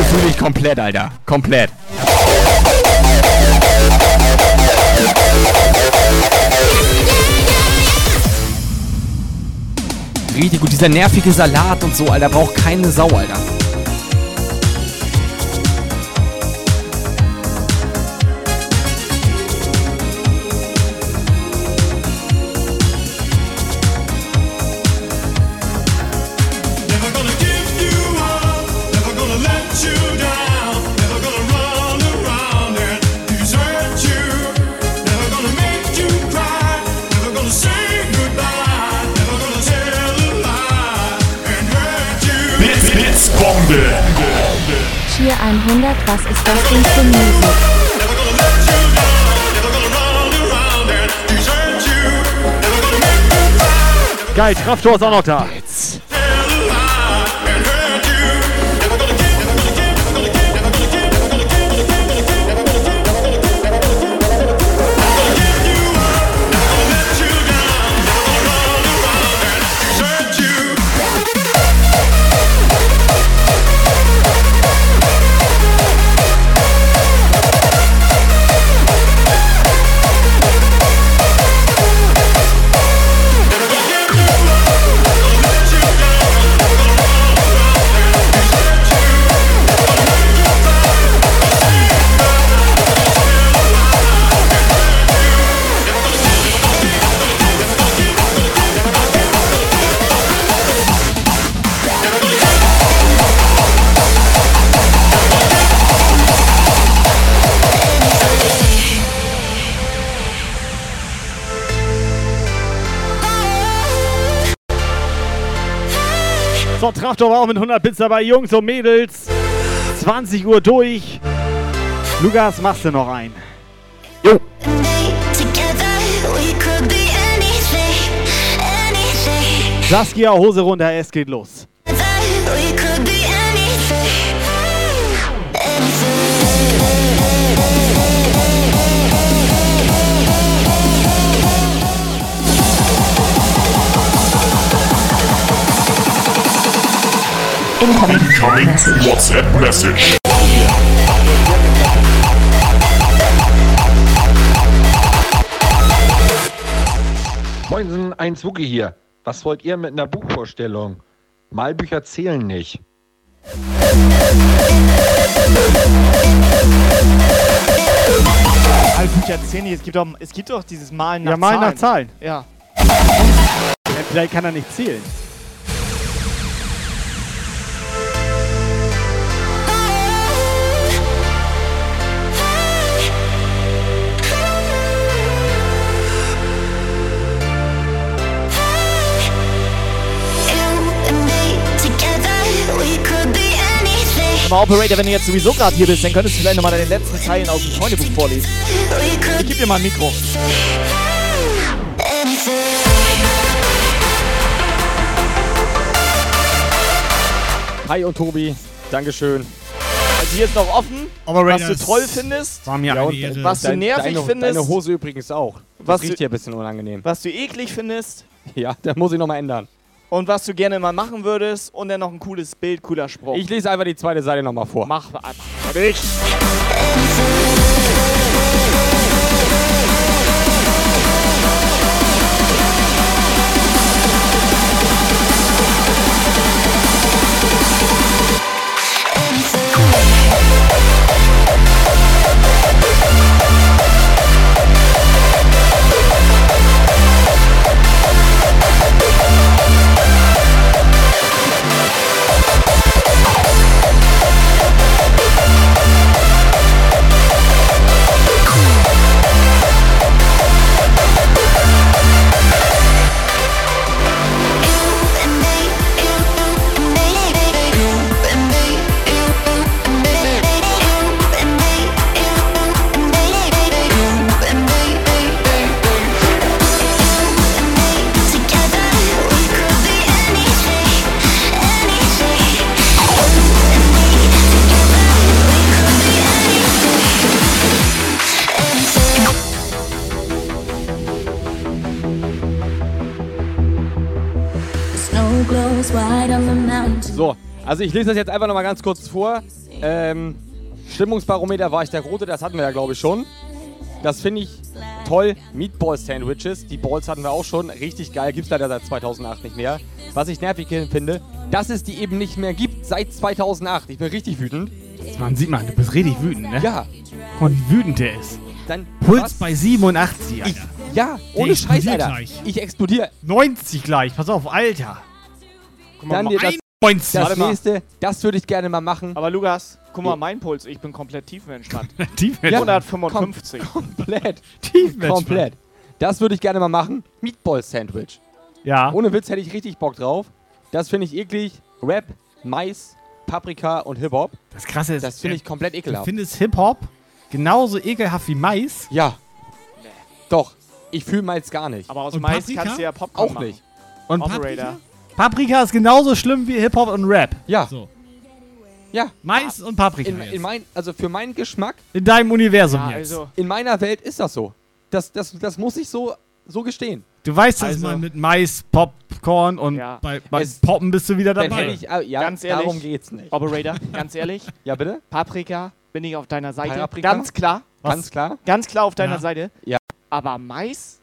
Fleischbombe fühle ich komplett, Alter. Komplett. Richtig gut. Dieser nervige Salat und so, Alter. Braucht keine Sau, Alter. 100, was ist das denn für Musik? Geil, Traftor ist auch noch da. So, Traftor war auch mit 100 Bits dabei. Jungs und Mädels, 20 Uhr durch. Lukas, machst du noch ein? Jo. Saskia, Hose runter, es geht los. Incoming WhatsApp Message. Moinsen, ein Zwucki hier. Was wollt ihr mit einer Buchvorstellung? Malbücher zählen nicht. Halbbücher 10, es gibt doch, es gibt doch dieses Malen nach Ja, malen nach Zahlen. Zahlen. Ja, Vielleicht kann er nicht zählen. Mal, Operator, wenn du jetzt sowieso gerade hier bist, dann könntest du vielleicht nochmal deine letzten Zeilen aus dem Freundebuch vorlesen. Ich geb dir mal ein Mikro. Hi und Tobi, Dankeschön. Also hier ist noch offen, Operator, was du toll findest, War mir Ja, eine Ehre. was du nervig deine, findest, Deine Hose übrigens auch. Das Was riecht du- hier ein bisschen unangenehm. was du eklig findest Ja, das muss ich nochmal ändern. Und was du gerne mal machen würdest und dann noch ein cooles Bild, cooler Spruch. Ich lese einfach die zweite Seite nochmal vor. mach einfach. So, also ich lese das jetzt einfach nochmal ganz kurz vor. Ähm, Stimmungsbarometer war ich der Rote, das hatten wir ja glaube ich schon. Das finde ich toll. Meatball-Sandwiches, die Balls hatten wir auch schon. Richtig geil, gibt es leider seit 2008 nicht mehr. Was ich nervig finde, dass es die eben nicht mehr gibt seit 2008. Ich bin richtig wütend. Man sieht man, du bist richtig wütend, ne? Ja, Guck mal, wie wütend der ist. dann... Puls was? bei 87, Alter. Ja, Der ohne Scheiß, Alter. gleich. Ich explodiere. 90 gleich, pass auf, Alter. Guck Dann mal, dir das, 91. das Warte mal. nächste, das würde ich gerne mal machen. Aber Lukas, guck mal, mein Puls, ich bin komplett tiefenentspannt. Tief Ja. 155. Komplett. Tiefenentspannt. Komplett. Das würde ich gerne mal machen. Meatball-Sandwich. Ja. Ohne Witz hätte ich richtig Bock drauf. Das finde ich eklig. Rap, Mais, Paprika und Hip-Hop. Das Krasse ist, Das finde ich komplett du ekelhaft. findest Hip-Hop genauso ekelhaft wie Mais. Ja. Doch. Ich fühle Mais gar nicht. Aber aus Und Mais Paprika? kannst du ja Popcorn Auch machen. nicht. Und Operator. Paprika? Paprika ist genauso schlimm wie Hip-Hop und Rap. Ja. So. Ja. Mais und Paprika. In, in mein, also für meinen Geschmack, in deinem Universum Ja, jetzt. also, in meiner Welt ist das so. Das, das, das muss ich so, so gestehen. Du weißt, dass Also- man mit Mais, Popcorn und Ja. bei, bei Es- Poppen bist du wieder dabei. ich, äh, ja, Ganz ehrlich. darum geht's nicht. Operator, ganz ehrlich, Ja, bitte? Paprika bin ich auf deiner Seite. Paprika? Ganz klar, Ganz klar. ganz klar auf deiner Ja. Seite. Ja. Aber Mais?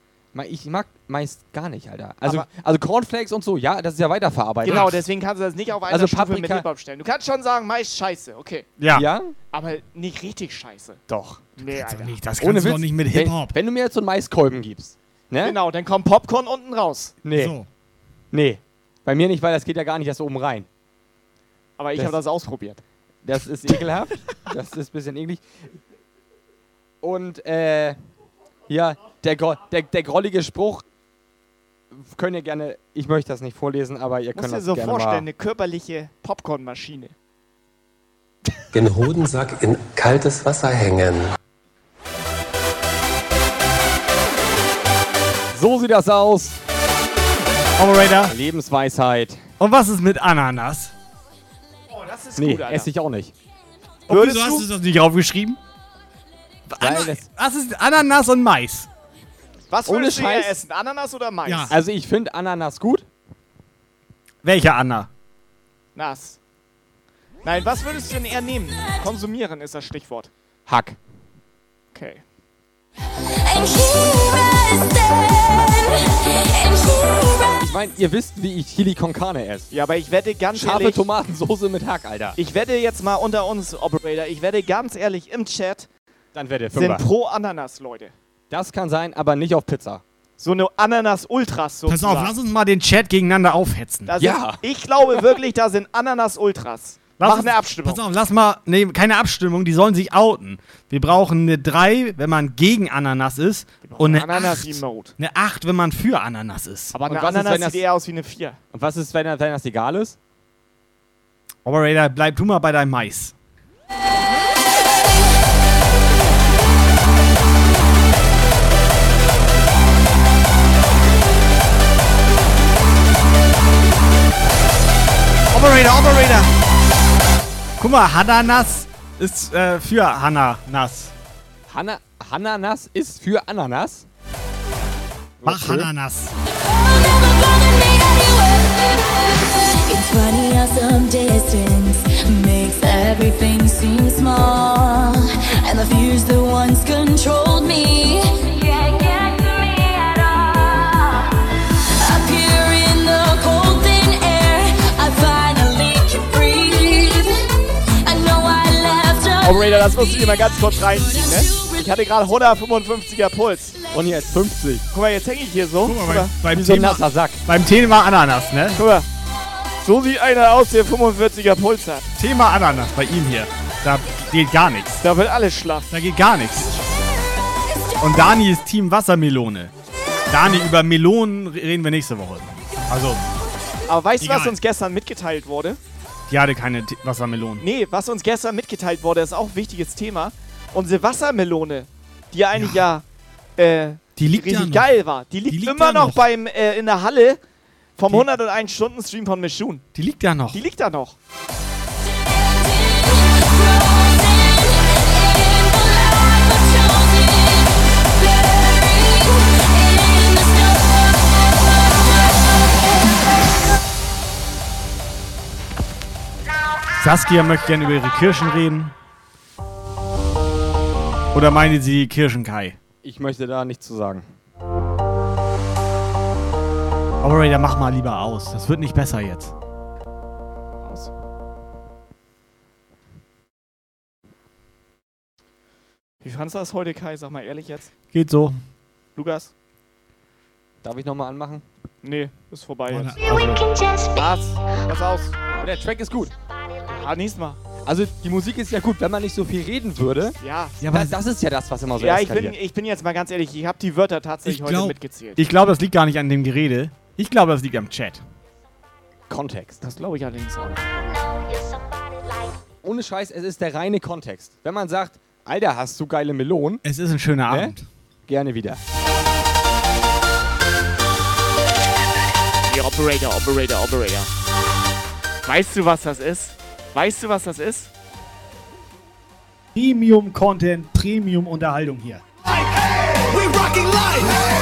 Ich mag Mais gar nicht, Alter. Also, Aber- also Cornflakes und so, ja, das ist ja weiterverarbeitet. Genau, deswegen kannst du das nicht auf einer Also Stufe mit Paprika- Hip-Hop stellen. Du kannst schon sagen, Mais scheiße, okay. ja. Ja? Aber nicht richtig scheiße. Doch. Nee, Alter. nicht, das Ohne kannst du Witz. doch nicht mit wenn, Hip-Hop. wenn du mir jetzt so einen Maiskolben gibst, ne? Genau, dann kommt Popcorn unten raus. Nee. So. Nee. Bei mir nicht, weil das geht ja gar nicht erst oben rein. Aber ich habe das ausprobiert. Das ist ekelhaft. das ist ein bisschen eklig. Und, äh, ja, der, der, der grollige Spruch, könnt ihr gerne, ich möchte das nicht vorlesen, aber ihr Musst könnt dir das so gerne vorstellen, mal. eine körperliche Popcornmaschine. Den Hodensack in kaltes Wasser hängen. So sieht das aus. Operator. Lebensweisheit. Und was ist mit Ananas? Oh, das ist Nee, gut, Alter. esse ich auch nicht. Und wieso du- hast du das nicht aufgeschrieben? Ana das, was ist Ananas und Mais? Was ohne würdest du eher Scheiß. essen? Ananas oder Mais? Ja. also ich finde Ananas gut. Welcher Anna? Nass. Nein, was würdest du denn eher nehmen? Konsumieren ist das Stichwort. Hack. Okay. Ich meine, ihr wisst, wie ich Chili con Carne esse. Ja, aber ich wette ganz Scharfe ehrlich, Tomatensoße mit Hack, Alter. ich wette jetzt mal unter uns, Operator, ich wette ganz ehrlich im Chat Dann werde sind pro Ananas, Leute. Das kann sein, aber nicht auf Pizza. So eine Ananas-Ultras Pass sozusagen. auf, lass uns mal den Chat gegeneinander aufhetzen. Da sind, Ja. Ich glaube wirklich, da sind Ananas-Ultras. Lass Mach uns- eine Abstimmung. Pass auf, lass mal. Nee, keine Abstimmung, die sollen sich outen. Wir brauchen eine 3, wenn man gegen Ananas ist. Und eine Ananas 8, Emote. eine 8, wenn man für Ananas ist. Aber eine ist, Ananas wenn das- sieht eher aus wie eine 4. Und was ist, wenn, wenn das egal ist? Operator, bleib du mal bei deinem Mais. Operator, Operator. Guck mal, Hananas ist äh, für Hananas. Hanna, Hananas ist für Ananas. Mach Okay. Hananas. It's funny how some distance makes everything seem small. And the fears that once controlled me Operator, das musst du dir mal ganz kurz reinziehen, ne? Ich hatte gerade 155er Puls. Und jetzt 50. Guck mal, jetzt hänge ich hier so. Guck mal, Beim so ein Thema, nasser Sack. beim Thema Ananas, ne? Guck mal. So sieht einer aus, der 45er Puls hat. Thema Ananas bei ihm hier. Da geht gar nichts. Da wird alles schlaff. Da geht gar nichts. Und Dani ist Team Wassermelone. Dani, über Melonen reden wir nächste Woche. Also, Aber weißt du, was uns gestern mitgeteilt wurde? Die hatte keine T Wassermelonen. Nee, was uns gestern mitgeteilt wurde, ist auch ein wichtiges Thema. Unsere Wassermelone, die eigentlich ja, äh, Die liegt richtig ja geil war, die liegt, Die liegt immer ja noch, noch. beim äh, in der Halle vom Die- 101 Stunden Stream von Mischun. Die liegt ja noch. Die liegt da noch. Saskia möchte gerne über ihre Kirschen reden. Oder meinen Sie Kirschenkai? Ich möchte da nichts zu sagen. Operator, mach mal lieber aus. Das wird nicht besser jetzt. Wie fandest du das heute, Kai? Sag mal ehrlich jetzt. Geht so. Lukas? Darf ich nochmal anmachen? Nee, ist vorbei Oh, jetzt. also- Was? Pass aus. Der Track ist gut. Ah, nächstes Mal. Also die Musik ist ja gut, wenn man nicht so viel reden würde. Ja. Ja, aber das, das ist ja das, was immer so ja, ich bin, ich bin jetzt mal ganz ehrlich, ich habe die Wörter tatsächlich Ich heute glaub- mitgezählt. Ich glaube, das liegt gar nicht an dem Gerede. Ich glaube, das liegt am Chat. Kontext. Das glaube ich allerdings auch. Ohne Scheiß, es ist der reine Kontext. Wenn man sagt, Alter, hast du geile Melonen? Es ist ein schöner Ne? Abend. Gerne wieder. Hey, Operator, Operator, Operator. Weißt du, was das ist? Weißt du, was das ist? Premium Content, Premium Unterhaltung hier. We rocking life. Rock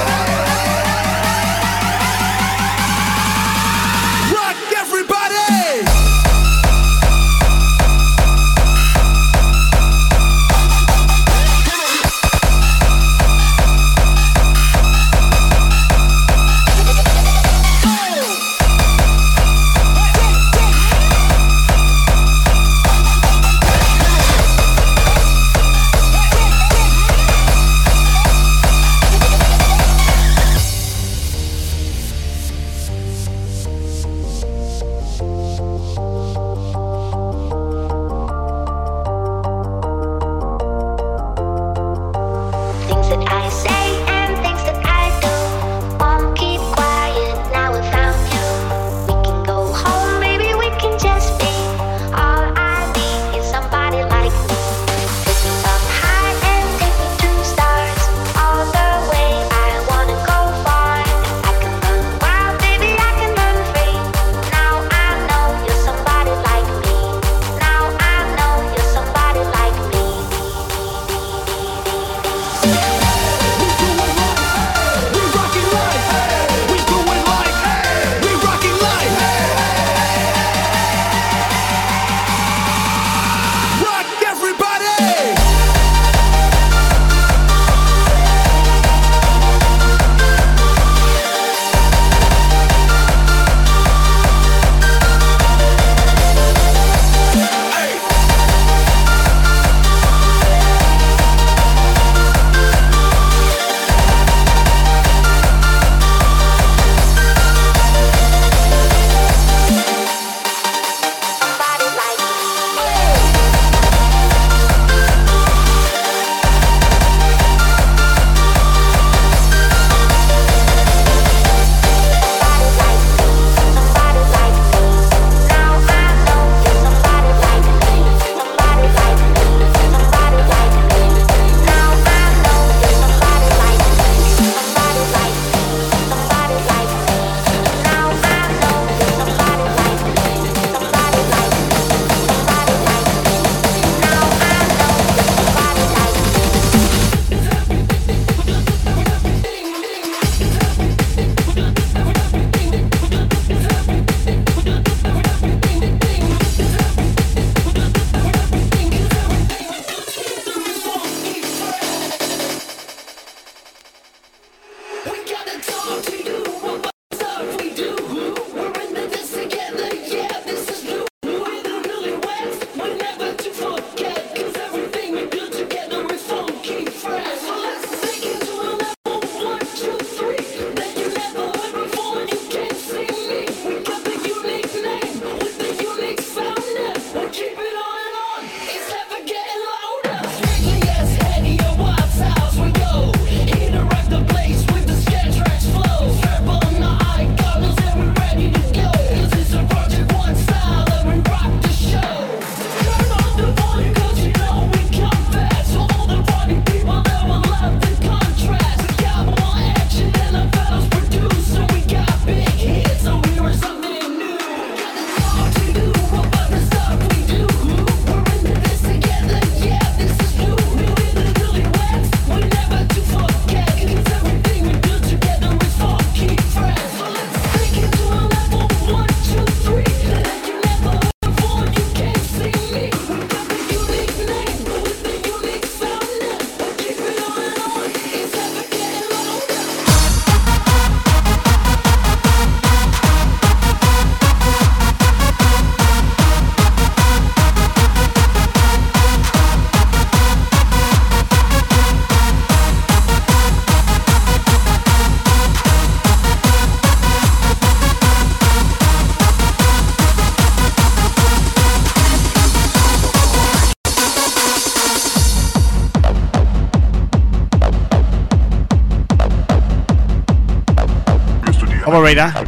Operator.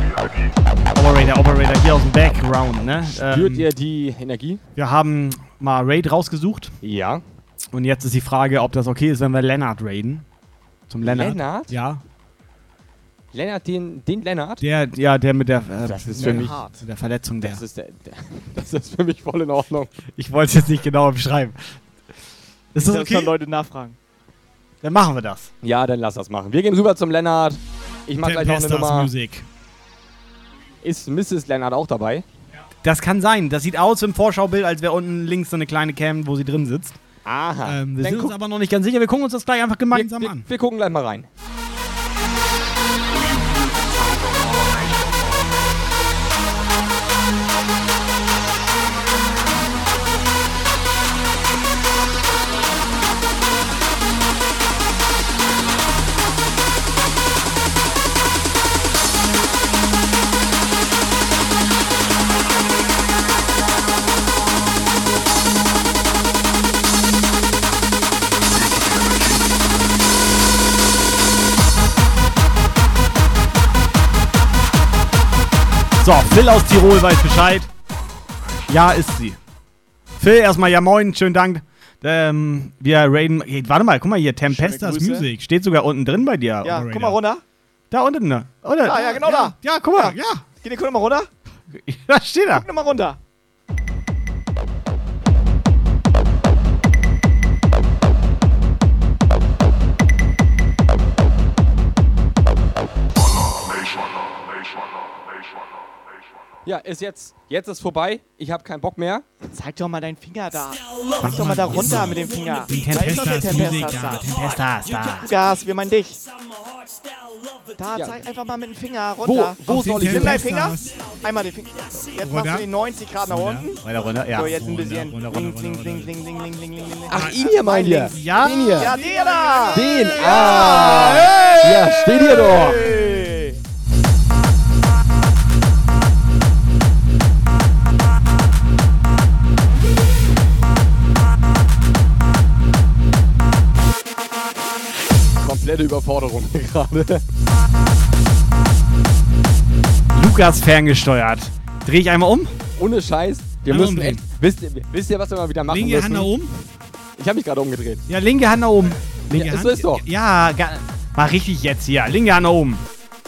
Operator, Operator, hier aus dem Background, ne? Spürt ihr die Energie? Wir haben mal Raid rausgesucht. Ja. Und jetzt ist die Frage, ob das okay ist, wenn wir Lennart raiden. Zum Lennart. Lennart? Ja. Lennart, den, den Lennart? Der, ja, der mit der, äh, Das ist mit für mich- der Verletzung der. Das ist, der, der, das ist für mich voll in Ordnung. Ich wollte es jetzt nicht genau beschreiben. Ist das okay? dann Leute nachfragen. Dann machen wir das. Ja, dann lass das machen. Wir gehen rüber zum Lennart. Ich mach gleich noch eine Nummer. Music. Ist Mrs. Lennart auch dabei? Das kann sein. Das sieht aus im Vorschaubild, als wäre unten links so eine kleine Cam, wo sie drin sitzt. Aha. Ähm, wir Dann sind uns aber noch nicht ganz sicher. Wir gucken uns das gleich einfach gemeinsam wir, an. Wir gucken gleich mal rein. So, Phil aus Tirol weiß Bescheid. Ja, ist sie. Phil, erstmal ja moin, schönen Dank. Ähm, wir raiden. Hey, warte mal, guck mal hier, Tempestas. Music. Steht sogar unten drin bei dir. Ja, guck mal runter. Da unten, ne? Oder? Ah, ja, genau da. Ja, guck mal, ja. Geh dir guck mal runter. Da steht er. Guck mal runter. Ja, ist jetzt. Jetzt ist vorbei. Ich habe keinen Bock mehr. Zeig doch mal deinen Finger da. Mach doch mal da runter mit dem Finger. Da ist doch der Tempestas Music, Tempestas da. Gas, wir meinen dich. Da, Ja. zeig einfach mal mit dem Finger runter. Wo- wo soll ich hin? deinen Finger. Einmal den Finger. Jetzt machst du den 90 Grad nach unten. Weiter runter, ja. So, jetzt ein bisschen. Links, links, links, links, links, links, links, links, links. Ach, ihn hier meint ihr? Ja? Den hier. Ja, der da. Den. Ah. Ja, steht hier doch. Komplette Überforderung gerade. Lukas ferngesteuert. Dreh ich einmal um? Ohne Scheiß. Wir Einmal müssen umdrehen. echt. Wisst ihr, wisst ihr, was wir mal wieder machen Linke müssen? Hand nach oben. Ich habe mich gerade umgedreht. Ja, linke Hand nach oben. Linke Ja, Hand. so ist doch. Ja, mal richtig jetzt hier. Linke Hand nach oben.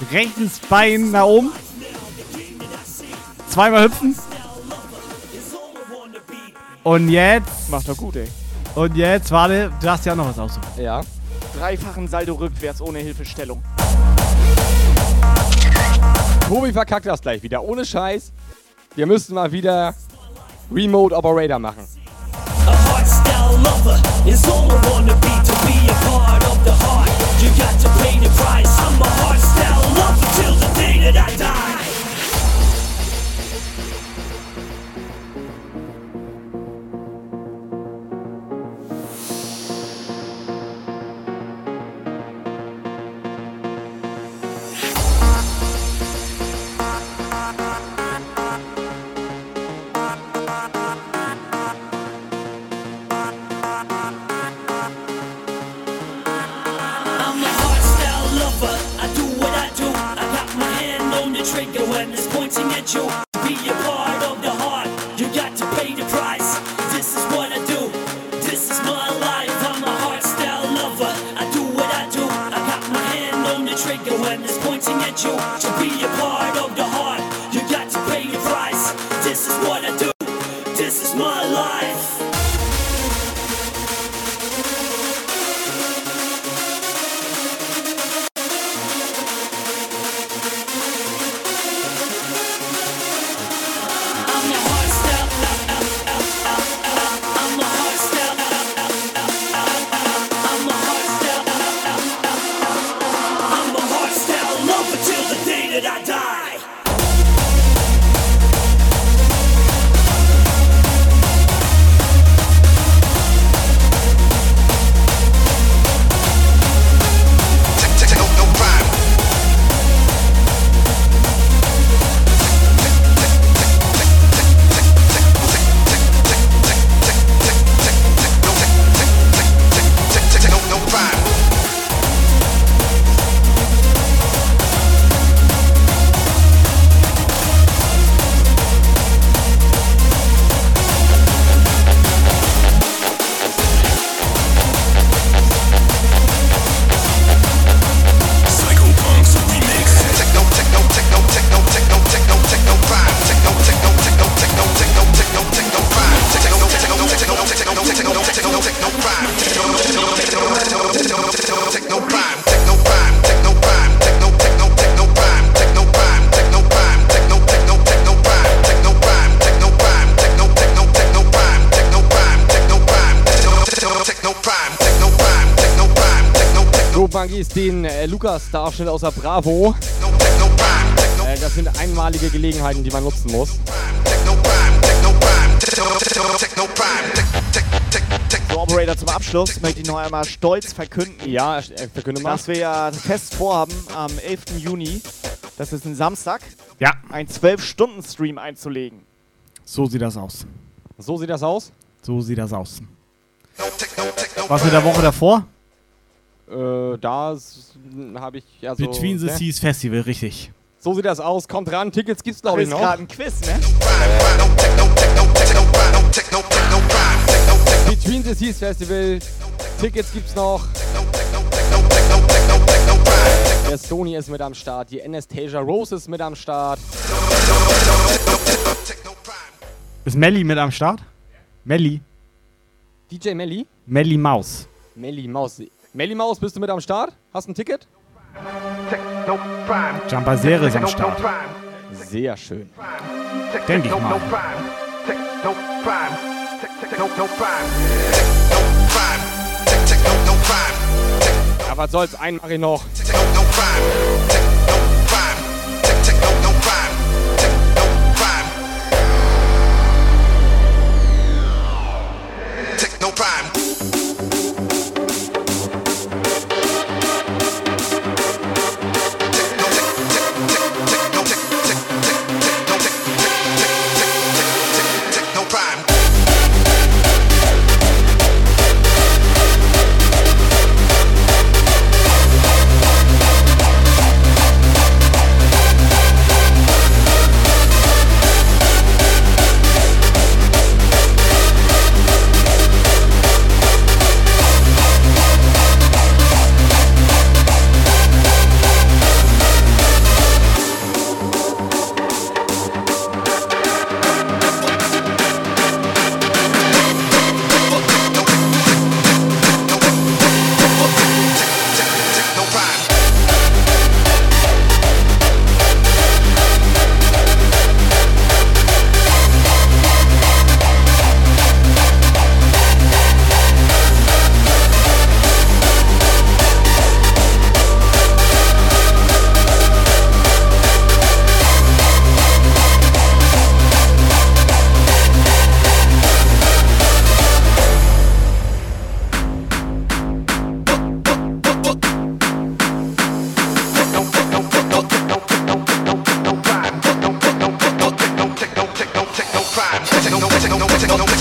Rechtes Bein nach oben. Zweimal hüpfen. Und jetzt. Macht doch gut, ey. Und jetzt, warte, du hast ja auch noch was aussuchen. Ja. Dreifachen Saldo rückwärts ohne Hilfestellung. Tobi verkackt das gleich wieder. Ohne Scheiß. Wir müssen mal wieder Remote Operator machen. A hardstyle lover is all I wanna be to be a part of the heart. You got to pay the price. I'm a hardstyle lover till the day that I die. Pointing at you. Be a part of the heart. You got to pay the price. This is what I do. This is my life. I'm a hardstyle lover. I do what I do. I got my hand on the trigger when it's pointing at you. To be a part of the es den äh, Lukas-Starschnitt aus der Bravo. Äh, das sind einmalige Gelegenheiten, die man nutzen muss. So, Operator, zum Abschluss möchte ich noch einmal stolz verkünden, Ja, äh, verkünde mal. dass wir ja fest vorhaben, am 11. Juni, das ist ein Samstag, Ja. einen 12-Stunden-Stream einzulegen. So sieht das aus. So sieht das aus? So sieht das aus. Was mit der Woche davor? Da habe ich ja so. Between the ne? Seas Festival, richtig. So sieht das aus. Kommt ran. Tickets gibt's glaube ich ist noch. gerade ein Quiz, ne? Between the Seas Festival. Tickets gibt's noch. Der Sony ist mit am Start. Die Anastasia Rose ist mit am Start. Ist Melli mit am Start? Melli? DJ Melly. Melli Maus. Melly Maus. Melly Maus, bist du mit am Start? Hast ein Ticket? Jumper Serie ist am Start. Sehr schön. Denke ich mal. Ja, was soll's? Einen mach ich noch.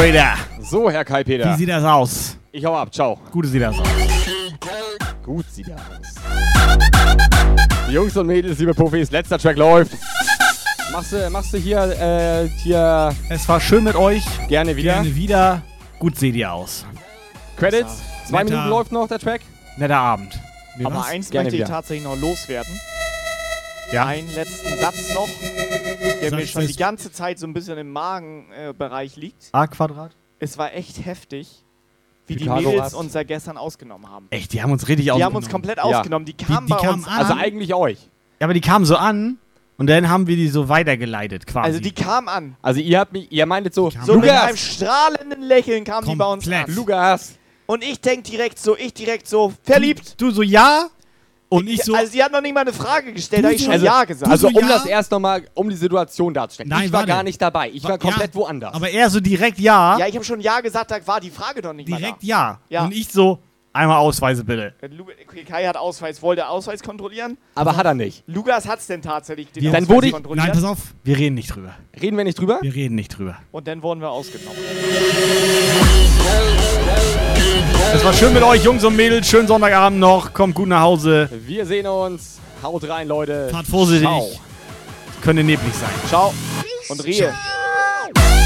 Operator. So, Herr Kai-Peter. Wie sieht das aus? Ich hau ab. Ciao. Gut sieht das aus. Gut sieht das aus. Jungs und Mädels, liebe Profis, letzter Track läuft. Machst du, machst du hier, äh, hier. Es war schön mit euch. Gerne wieder. Gerne wieder. Gut seht ihr aus. Credits. Zwei Netter- Minuten läuft noch der Track. Netter Abend. Nee, Aber was? eins Gerne möchte ich tatsächlich noch loswerden. Ja. Einen letzten Satz noch, der Sag mir schon die ganze Zeit so ein bisschen im Magenbereich liegt. A-Quadrat? Es war echt heftig, wie die Pythagoras. Mädels uns da gestern ausgenommen haben. Echt, die haben uns richtig Die ausgenommen. haben uns komplett Ja. ausgenommen. Die kamen bei uns an. Also eigentlich euch. Ja, aber die kamen so an und dann haben wir die so weitergeleitet quasi. Also die kamen an. Also ihr habt mich, ihr meintet so, So mit einem strahlenden Lächeln kamen die bei uns an. Lukas. Und ich denk direkt so, ich direkt so, verliebt. Du so ja und ich so. Also sie hat noch nicht mal eine Frage gestellt, da hab ich schon also, ja gesagt. Also so um ja? das erst nochmal, um die Situation darzustellen. Nein, ich war warte. gar nicht dabei. Ich war Wa- komplett ja, woanders. Aber er so direkt ja. ja, ich habe schon ja gesagt, da war die Frage doch nicht mal direkt ja. Ja. Und ich so, Einmal Ausweise bitte. Äh, Kai hat Ausweis, wollte Ausweis kontrollieren. Aber hat er nicht. Lukas hat's denn tatsächlich den Ausweis dann wurde ich, kontrolliert. nein, pass auf, wir reden nicht drüber. Reden wir nicht drüber? Wir reden nicht drüber. Und dann wurden wir ausgenommen. Es war schön mit euch, Jungs und Mädels. Schönen Sonntagabend noch. Kommt gut nach Hause. Wir sehen uns. Haut rein, Leute. Fahrt vorsichtig. Ciao. Könnte neblig sein. Ciao. Und Rehe. This